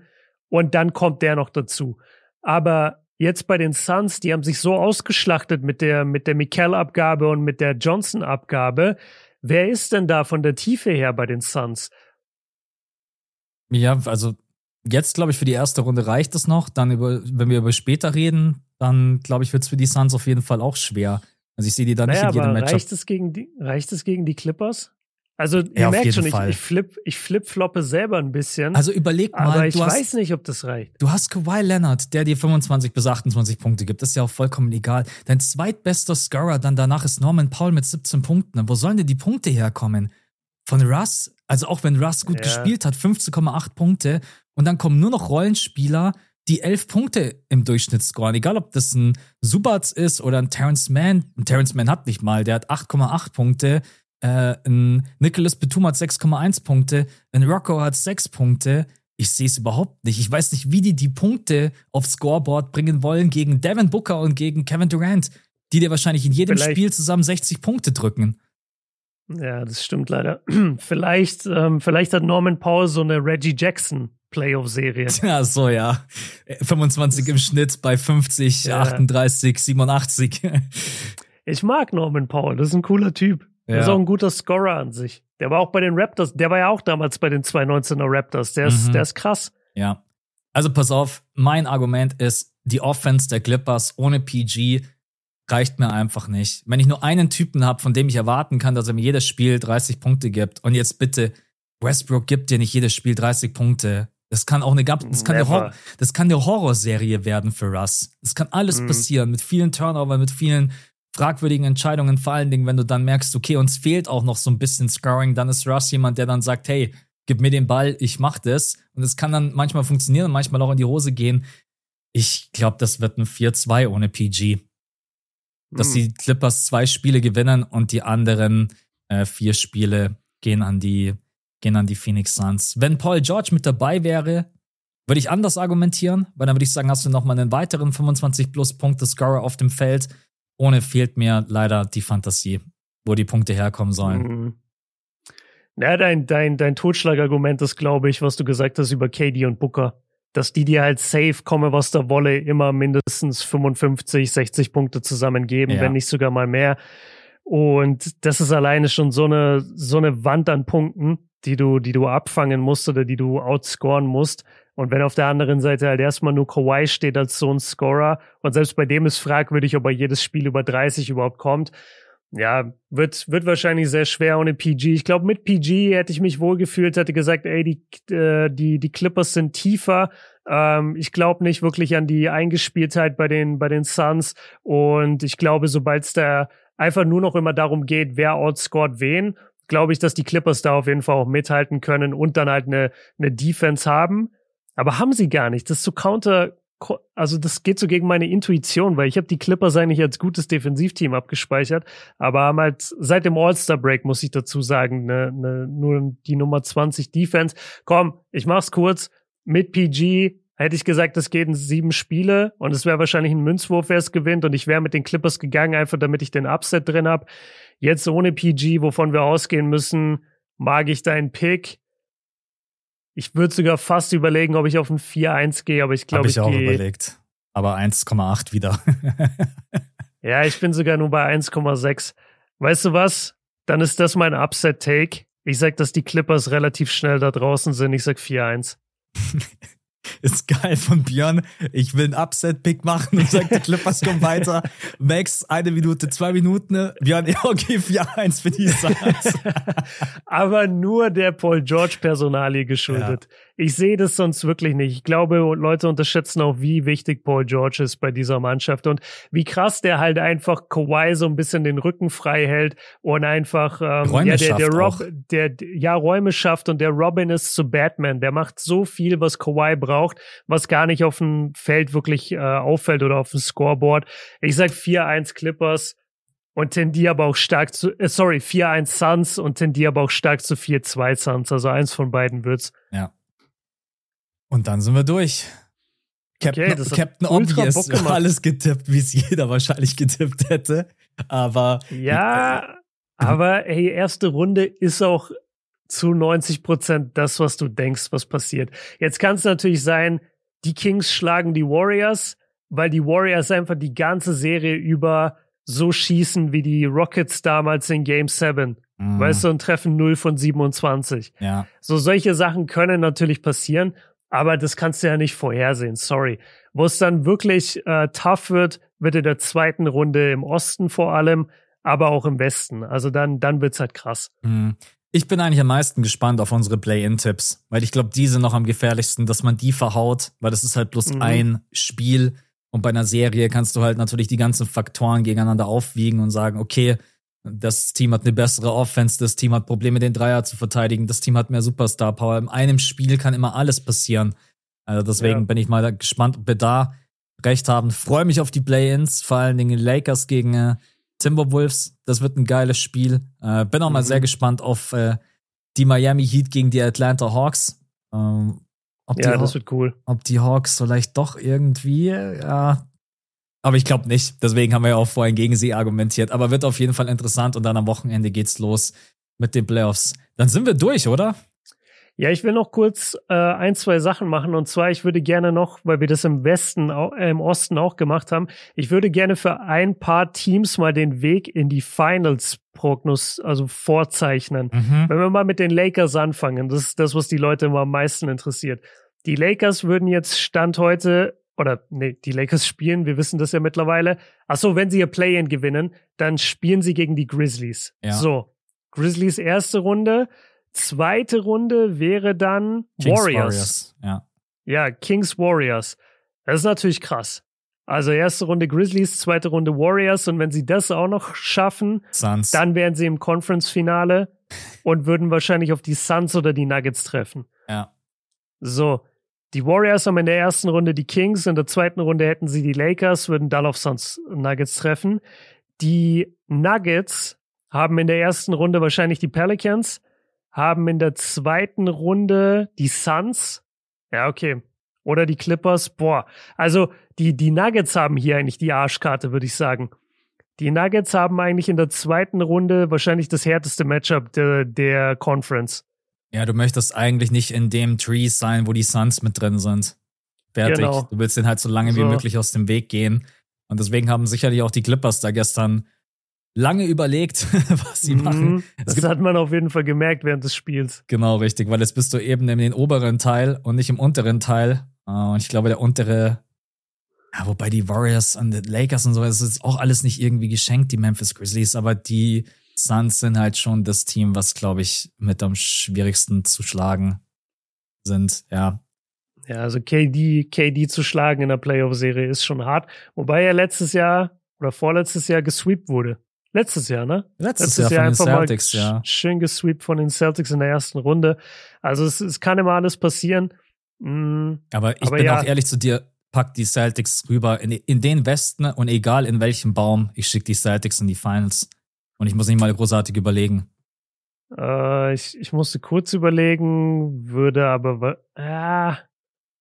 B: und dann kommt der noch dazu. Aber jetzt bei den Suns, die haben sich so ausgeschlachtet mit der, mit der Mikkel-Abgabe und mit der Johnson-Abgabe. Wer ist denn da von der Tiefe her bei den Suns?
A: Ja, also jetzt, glaube ich, für die erste Runde reicht es noch. Dann, über, wenn wir über später reden, dann, glaube ich, wird es für die Suns auf jeden Fall auch schwer. Also ich sehe die da naja, nicht in jedem Matchup.
B: Reicht es, gegen die, reicht es gegen die Clippers? Also ihr ja, merkt schon, ich, ich, flip, ich flip-floppe selber ein bisschen.
A: Also überleg mal.
B: Aber ich weiß nicht, ob das reicht.
A: Du hast Kawhi Leonard, der dir 25 bis 28 Punkte gibt. Das ist ja auch vollkommen egal. Dein zweitbester Scorer dann danach ist Norman Paul mit 17 Punkten. Wo sollen denn die Punkte herkommen? Von Russ? Also auch wenn Russ gut ja. gespielt hat, 15,8 Punkte. Und dann kommen nur noch Rollenspieler, die elf Punkte im Durchschnitt scoren. Egal, ob das ein Subats ist oder ein Terrence Mann. Ein Terrence Mann hat nicht mal, der hat 8,8 Punkte. Äh, ein Nicholas Batum hat 6,1 Punkte. Ein Rocco hat 6 Punkte. Ich sehe es überhaupt nicht. Ich weiß nicht, wie die die Punkte aufs Scoreboard bringen wollen gegen Devin Booker und gegen Kevin Durant, die dir wahrscheinlich in jedem Vielleicht. Spiel zusammen 60 Punkte drücken.
B: Ja, das stimmt leider. vielleicht, ähm, vielleicht hat Norman Paul so eine Reggie Jackson Playoff-Serie.
A: Ja, so ja. 25 im Schnitt bei 50, ja. 38, 87.
B: ich mag Norman Paul, das ist ein cooler Typ. Ja. Das ist auch ein guter Scorer an sich. Der war auch bei den Raptors, der war ja auch damals bei den 219er Raptors. Der ist, mhm. der ist krass.
A: Ja. Also pass auf, mein Argument ist, die Offense der Clippers ohne PG reicht mir einfach nicht. Wenn ich nur einen Typen habe, von dem ich erwarten kann, dass er mir jedes Spiel 30 Punkte gibt und jetzt bitte Westbrook gibt dir nicht jedes Spiel 30 Punkte. Das kann auch eine, das kann, eine, Hor das kann eine Horrorserie werden für Russ. Das kann alles mhm. passieren mit vielen Turnover, mit vielen fragwürdigen Entscheidungen. Vor allen Dingen, wenn du dann merkst, okay, uns fehlt auch noch so ein bisschen Scoring, dann ist Russ jemand, der dann sagt, hey, gib mir den Ball, ich mach das. Und es kann dann manchmal funktionieren und manchmal auch in die Hose gehen. Ich glaube, das wird ein 4-2 ohne PG. Dass mhm. die Clippers zwei Spiele gewinnen und die anderen äh, vier Spiele gehen an die gehen an die Phoenix Suns. Wenn Paul George mit dabei wäre, würde ich anders argumentieren, weil dann würde ich sagen, hast du nochmal einen weiteren 25 plus Punkte Scorer auf dem Feld. Ohne fehlt mir leider die Fantasie, wo die Punkte herkommen sollen. Mhm.
B: Ja, dein, dein, dein Totschlagargument ist, glaube ich, was du gesagt hast über KD und Booker. Dass die dir halt safe, komme was da wolle, immer mindestens 55, 60 Punkte zusammengeben, ja. wenn nicht sogar mal mehr. Und das ist alleine schon so eine, so eine Wand an Punkten, die du, die du abfangen musst oder die du outscoren musst. Und wenn auf der anderen Seite halt erstmal nur Kawhi steht als so ein Scorer und selbst bei dem ist fragwürdig, ob er jedes Spiel über 30 überhaupt kommt, ja, wird, wird wahrscheinlich sehr schwer ohne PG. Ich glaube, mit PG hätte ich mich wohlgefühlt, hätte gesagt, ey, die, äh, die, die Clippers sind tiefer. Ähm, ich glaube nicht wirklich an die Eingespieltheit bei den, bei den Suns. Und ich glaube, sobald es da einfach nur noch immer darum geht, wer outscored wen, glaube ich, dass die Clippers da auf jeden Fall auch mithalten können und dann halt eine, eine Defense haben. Aber haben sie gar nicht. Das ist so counter, also das geht so gegen meine Intuition, weil ich habe die Clippers eigentlich als gutes Defensivteam abgespeichert, aber haben halt seit dem All-Star-Break, muss ich dazu sagen, ne, ne, nur die Nummer 20 Defense. Komm, ich mach's kurz. Mit PG hätte ich gesagt, das geht in sieben Spiele und es wäre wahrscheinlich ein Münzwurf, wer es gewinnt und ich wäre mit den Clippers gegangen, einfach damit ich den Upset drin hab. Jetzt ohne PG, wovon wir ausgehen müssen, mag ich deinen Pick. Ich würde sogar fast überlegen, ob ich auf ein 4-1 gehe, aber ich glaube,
A: ich, ich auch überlegt. Aber 1,8 wieder.
B: ja, ich bin sogar nur bei 1,6. Weißt du was? Dann ist das mein Upset-Take. Ich sag, dass die Clippers relativ schnell da draußen sind. Ich sag 4-1.
A: ist geil von Björn. Ich will einen Upset-Pick machen und sagt, die Clippers kommen weiter. Max, eine Minute, zwei Minuten. Björn, ja, okay, 4-1 für die Suns.
B: Aber nur der Paul George-Personalie geschuldet. Ja. Ich sehe das sonst wirklich nicht. Ich glaube, Leute unterschätzen auch, wie wichtig Paul George ist bei dieser Mannschaft und wie krass der halt einfach Kawhi so ein bisschen den Rücken frei hält und einfach
A: ähm, Räume ja, der, der Rob,
B: der ja Räume schafft und der Robin ist zu Batman. Der macht so viel, was Kawhi braucht, was gar nicht auf dem Feld wirklich äh, auffällt oder auf dem Scoreboard. Ich sag 4-1 Clippers und tendiere aber auch stark zu, äh, sorry, 4-1 Suns und tendiere aber auch stark zu 4-2 Suns. Also eins von beiden wird's.
A: Ja. Und dann sind wir durch. Captain, okay, Captain Obvious, alles getippt, wie es jeder wahrscheinlich getippt hätte. Aber.
B: Ja, aber hey, erste Runde ist auch zu 90 Prozent das, was du denkst, was passiert. Jetzt kann es natürlich sein, die Kings schlagen die Warriors, weil die Warriors einfach die ganze Serie über so schießen wie die Rockets damals in Game 7. Mm. Weißt du, und treffen 0 von 27.
A: Ja.
B: So solche Sachen können natürlich passieren. Aber das kannst du ja nicht vorhersehen, sorry. Wo es dann wirklich äh, tough wird, wird in der zweiten Runde im Osten vor allem, aber auch im Westen. Also dann, dann wird's halt krass.
A: Mhm. Ich bin eigentlich am meisten gespannt auf unsere Play-In-Tipps, weil ich glaube, die sind noch am gefährlichsten, dass man die verhaut, weil das ist halt bloß mhm. ein Spiel. Und bei einer Serie kannst du halt natürlich die ganzen Faktoren gegeneinander aufwiegen und sagen, okay, das Team hat eine bessere Offense, das Team hat Probleme, den Dreier zu verteidigen, das Team hat mehr Superstar Power. In einem Spiel kann immer alles passieren. Also deswegen ja. bin ich mal gespannt, ob wir da recht haben. Freue mich auf die Play-ins, vor allen Dingen Lakers gegen äh, Timberwolves. Das wird ein geiles Spiel. Äh, bin auch mhm. mal sehr gespannt auf äh, die Miami Heat gegen die Atlanta Hawks. Ähm,
B: ja, das wird cool.
A: Ob die Hawks vielleicht doch irgendwie, ja, aber ich glaube nicht. Deswegen haben wir ja auch vorhin gegen sie argumentiert. Aber wird auf jeden Fall interessant und dann am Wochenende geht's los mit den Playoffs. Dann sind wir durch, oder?
B: Ja, ich will noch kurz äh, ein, zwei Sachen machen. Und zwar, ich würde gerne noch, weil wir das im Westen, äh, im Osten auch gemacht haben, ich würde gerne für ein paar Teams mal den Weg in die Finals prognos, also vorzeichnen. Mhm. Wenn wir mal mit den Lakers anfangen, das ist das, was die Leute immer am meisten interessiert. Die Lakers würden jetzt Stand heute oder nee, die Lakers spielen, wir wissen das ja mittlerweile. Ach so, wenn sie ihr Play-in gewinnen, dann spielen sie gegen die Grizzlies. Ja. So, Grizzlies erste Runde, zweite Runde wäre dann Kings Warriors. Warriors.
A: Ja.
B: ja, Kings Warriors. Das ist natürlich krass. Also erste Runde Grizzlies, zweite Runde Warriors und wenn sie das auch noch schaffen,
A: Suns.
B: dann wären sie im Conference-Finale und würden wahrscheinlich auf die Suns oder die Nuggets treffen.
A: Ja.
B: So, die Warriors haben in der ersten Runde die Kings, in der zweiten Runde hätten sie die Lakers, würden dann auf Suns Nuggets treffen. Die Nuggets haben in der ersten Runde wahrscheinlich die Pelicans, haben in der zweiten Runde die Suns. Ja, okay. Oder die Clippers. Boah. Also die, die Nuggets haben hier eigentlich die Arschkarte, würde ich sagen. Die Nuggets haben eigentlich in der zweiten Runde wahrscheinlich das härteste Matchup der, der Conference.
A: Ja, du möchtest eigentlich nicht in dem Tree sein, wo die Suns mit drin sind. Fertig. Genau. Du willst den halt so lange so. wie möglich aus dem Weg gehen. Und deswegen haben sicherlich auch die Clippers da gestern lange überlegt, was sie mhm, machen.
B: Es das hat man auf jeden Fall gemerkt während des Spiels.
A: Genau, richtig, weil jetzt bist du eben in den oberen Teil und nicht im unteren Teil. Äh, und ich glaube, der untere, ja, wobei die Warriors und die Lakers und so, das ist auch alles nicht irgendwie geschenkt, die Memphis Grizzlies, aber die Suns sind halt schon das Team, was, glaube ich, mit am schwierigsten zu schlagen sind, ja.
B: Ja, also KD, KD zu schlagen in der Playoff-Serie ist schon hart. Wobei er letztes Jahr oder vorletztes Jahr gesweept wurde. Letztes Jahr, ne?
A: Letztes, Letztes Jahr, Jahr einfach Celtics,
B: mal
A: ja.
B: schön gesweept von den Celtics in der ersten Runde. Also es, es kann immer alles passieren.
A: Mhm. Aber ich aber bin ja. auch ehrlich zu dir, pack die Celtics rüber in, in den Westen und egal in welchem Baum, ich schicke die Celtics in die Finals. Und ich muss nicht mal großartig überlegen.
B: Äh, ich, ich musste kurz überlegen, würde aber äh,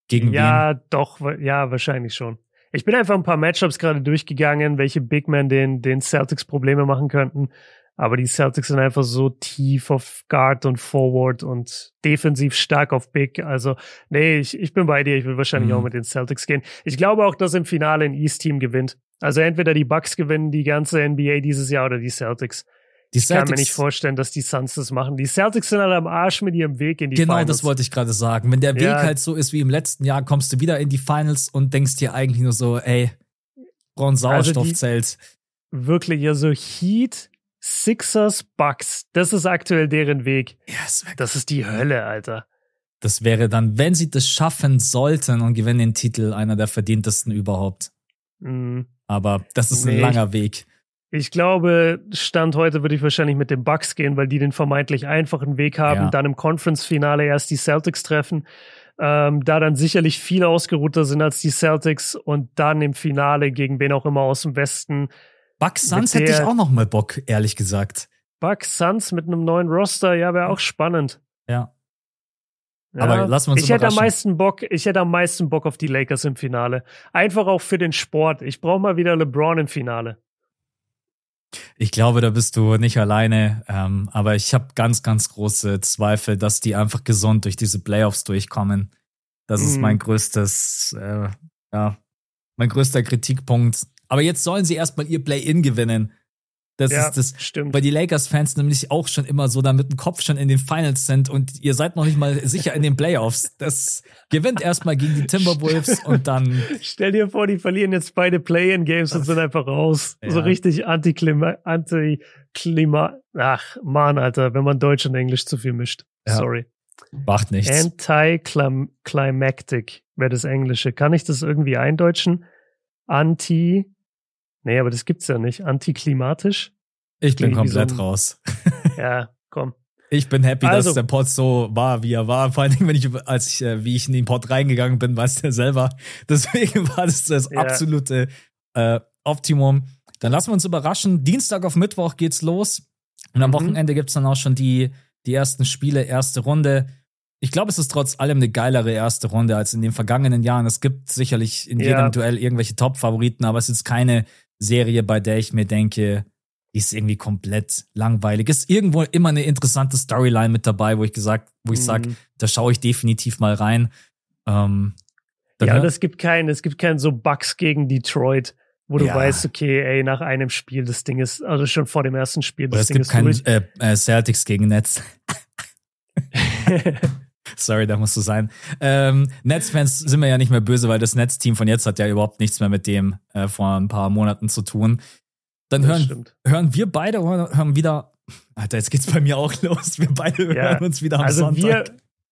A: gegen
B: ja, wen? doch, ja, wahrscheinlich schon. Ich bin einfach ein paar Matchups gerade durchgegangen, welche Big Men den, den Celtics Probleme machen könnten. Aber die Celtics sind einfach so tief auf Guard und Forward und defensiv stark auf Big. Also, nee, ich, ich bin bei dir. Ich will wahrscheinlich mhm. auch mit den Celtics gehen. Ich glaube auch, dass im Finale ein East-Team gewinnt. Also entweder die Bucks gewinnen die ganze NBA dieses Jahr oder die Celtics. Die Celtics, ich kann mir nicht vorstellen, dass die Suns das machen. Die Celtics sind halt am Arsch mit ihrem Weg in die
A: genau,
B: Finals.
A: Genau, das wollte ich gerade sagen. Wenn der Weg ja. halt so ist wie im letzten Jahr, kommst du wieder in die Finals und denkst dir eigentlich nur so, ey, brauchen Sauerstoffzelt.
B: Also wirklich, also Heat, Sixers, Bucks, das ist aktuell deren Weg.
A: Yes,
B: das ist die Hölle, Alter.
A: Das wäre dann, wenn sie das schaffen sollten und gewinnen den Titel, einer der verdientesten überhaupt. Mhm. Aber das ist nee, ein langer Weg.
B: Ich glaube, Stand heute würde ich wahrscheinlich mit den Bucks gehen, weil die den vermeintlich einfachen Weg haben, ja. dann im Conference-Finale erst die Celtics treffen, ähm, da dann sicherlich viel ausgeruhter sind als die Celtics und dann im Finale gegen wen auch immer aus dem Westen.
A: Bucks Suns hätte ich auch noch mal Bock, ehrlich gesagt.
B: Bucks Suns mit einem neuen Roster, ja, wäre auch spannend.
A: Ja. Ja, Aber lassen wir uns
B: Ich hätte am meisten Bock, ich hätte am meisten Bock auf die Lakers im Finale. Einfach auch für den Sport. Ich brauche mal wieder LeBron im Finale.
A: Ich glaube, da bist du nicht alleine. Ähm, aber ich habe ganz, ganz große Zweifel, dass die einfach gesund durch diese Playoffs durchkommen. Das mm. ist mein mhm. größtes, äh, ja, mein größter Kritikpunkt. Aber jetzt sollen sie erstmal ihr Play-In gewinnen. Das ja, ist das,
B: stimmt.
A: weil die Lakers-Fans nämlich auch schon immer so da mit dem Kopf schon in den Finals sind und ihr seid noch nicht mal sicher in den Playoffs. Das gewinnt erstmal gegen die Timberwolves und dann.
B: Stell dir vor, die verlieren jetzt beide Play-in-Games und sind einfach raus. Ja. So richtig Anti-Klima, Anti-Klima. Ach, man, Alter, wenn man Deutsch und Englisch zu viel mischt. Ja. Sorry.
A: Macht nichts.
B: Anti-climactic wäre das Englische. Kann ich das irgendwie eindeutschen? Anti Nee, aber das gibt's ja nicht. Antiklimatisch?
A: Ich bin komplett so raus.
B: ja, komm.
A: Ich bin happy, also, dass der Pod so war, wie er war. Vor allem, wenn ich, als ich, äh, wie ich in den Pod reingegangen bin, weißt du ja selber. Deswegen war das das ja. absolute äh, Optimum. Dann lassen wir uns überraschen. Dienstag auf Mittwoch geht's los. Und am mhm. Wochenende gibt's dann auch schon die, die ersten Spiele, erste Runde. Ich glaube, es ist trotz allem eine geilere erste Runde als in den vergangenen Jahren. Es gibt sicherlich in jedem ja. Duell irgendwelche Top-Favoriten, aber es ist keine Serie, bei der ich mir denke, die ist irgendwie komplett langweilig. Ist irgendwo immer eine interessante Storyline mit dabei, wo ich gesagt, wo ich mhm. sage, da schaue ich definitiv mal rein. Ähm,
B: ja, und es gibt keinen, es gibt keinen so Bugs gegen Detroit, wo du ja. weißt, okay, ey, nach einem Spiel, das Ding ist, also schon vor dem ersten Spiel,
A: das
B: Oder
A: es
B: Ding
A: gibt keinen äh, äh, Celtics gegen Nets. Sorry, da musst du sein. Ähm, Nets-Fans sind wir ja nicht mehr böse, weil das Netz-Team von jetzt hat ja überhaupt nichts mehr mit dem äh, vor ein paar Monaten zu tun. Dann hören, hören wir beide hören wieder. Alter, jetzt geht's bei mir auch los. Wir beide ja. hören uns wieder am also Sonntag.
B: Wir,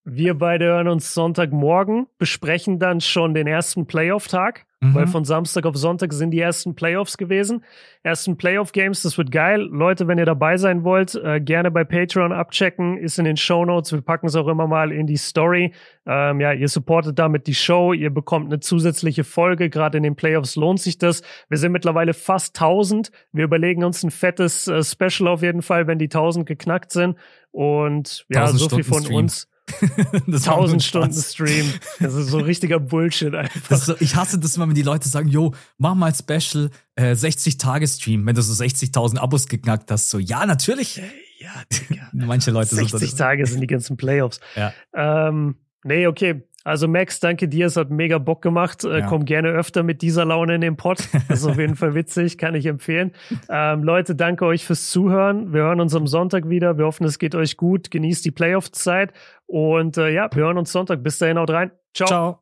B: wir beide hören uns Sonntagmorgen, besprechen dann schon den ersten Playoff-Tag. Mhm. Weil von Samstag auf Sonntag sind die ersten Playoffs gewesen. Ersten Playoff-Games, das wird geil. Leute, wenn ihr dabei sein wollt, äh, gerne bei Patreon abchecken, ist in den Show Notes. Wir packen es auch immer mal in die Story. Ähm, ja, ihr supportet damit die Show, ihr bekommt eine zusätzliche Folge. Gerade in den Playoffs lohnt sich das. Wir sind mittlerweile fast 1000. Wir überlegen uns ein fettes äh, Special auf jeden Fall, wenn die 1000 geknackt sind. Und ja, so viel von Stream. uns. 1000 Stunden Stream. Das ist so richtiger Bullshit einfach.
A: So, ich hasse das immer, wenn die Leute sagen, yo, mach mal Special äh, 60-Tage-Stream, wenn du so 60.000 Abos geknackt hast. So, ja, natürlich.
B: Ja,
A: Digga. Manche Leute
B: 60 sind Tage sind die ganzen Playoffs.
A: Ja.
B: Ähm, nee, okay. Also Max, danke dir, es hat mega Bock gemacht. Äh, ja. Komm gerne öfter mit dieser Laune in den Pott. Das ist auf jeden Fall witzig, kann ich empfehlen. Ähm, Leute, danke euch fürs Zuhören. Wir hören uns am Sonntag wieder. Wir hoffen, es geht euch gut. Genießt die Playoff-Zeit und äh, ja, wir hören uns Sonntag. Bis dahin, haut rein. Ciao. Ciao.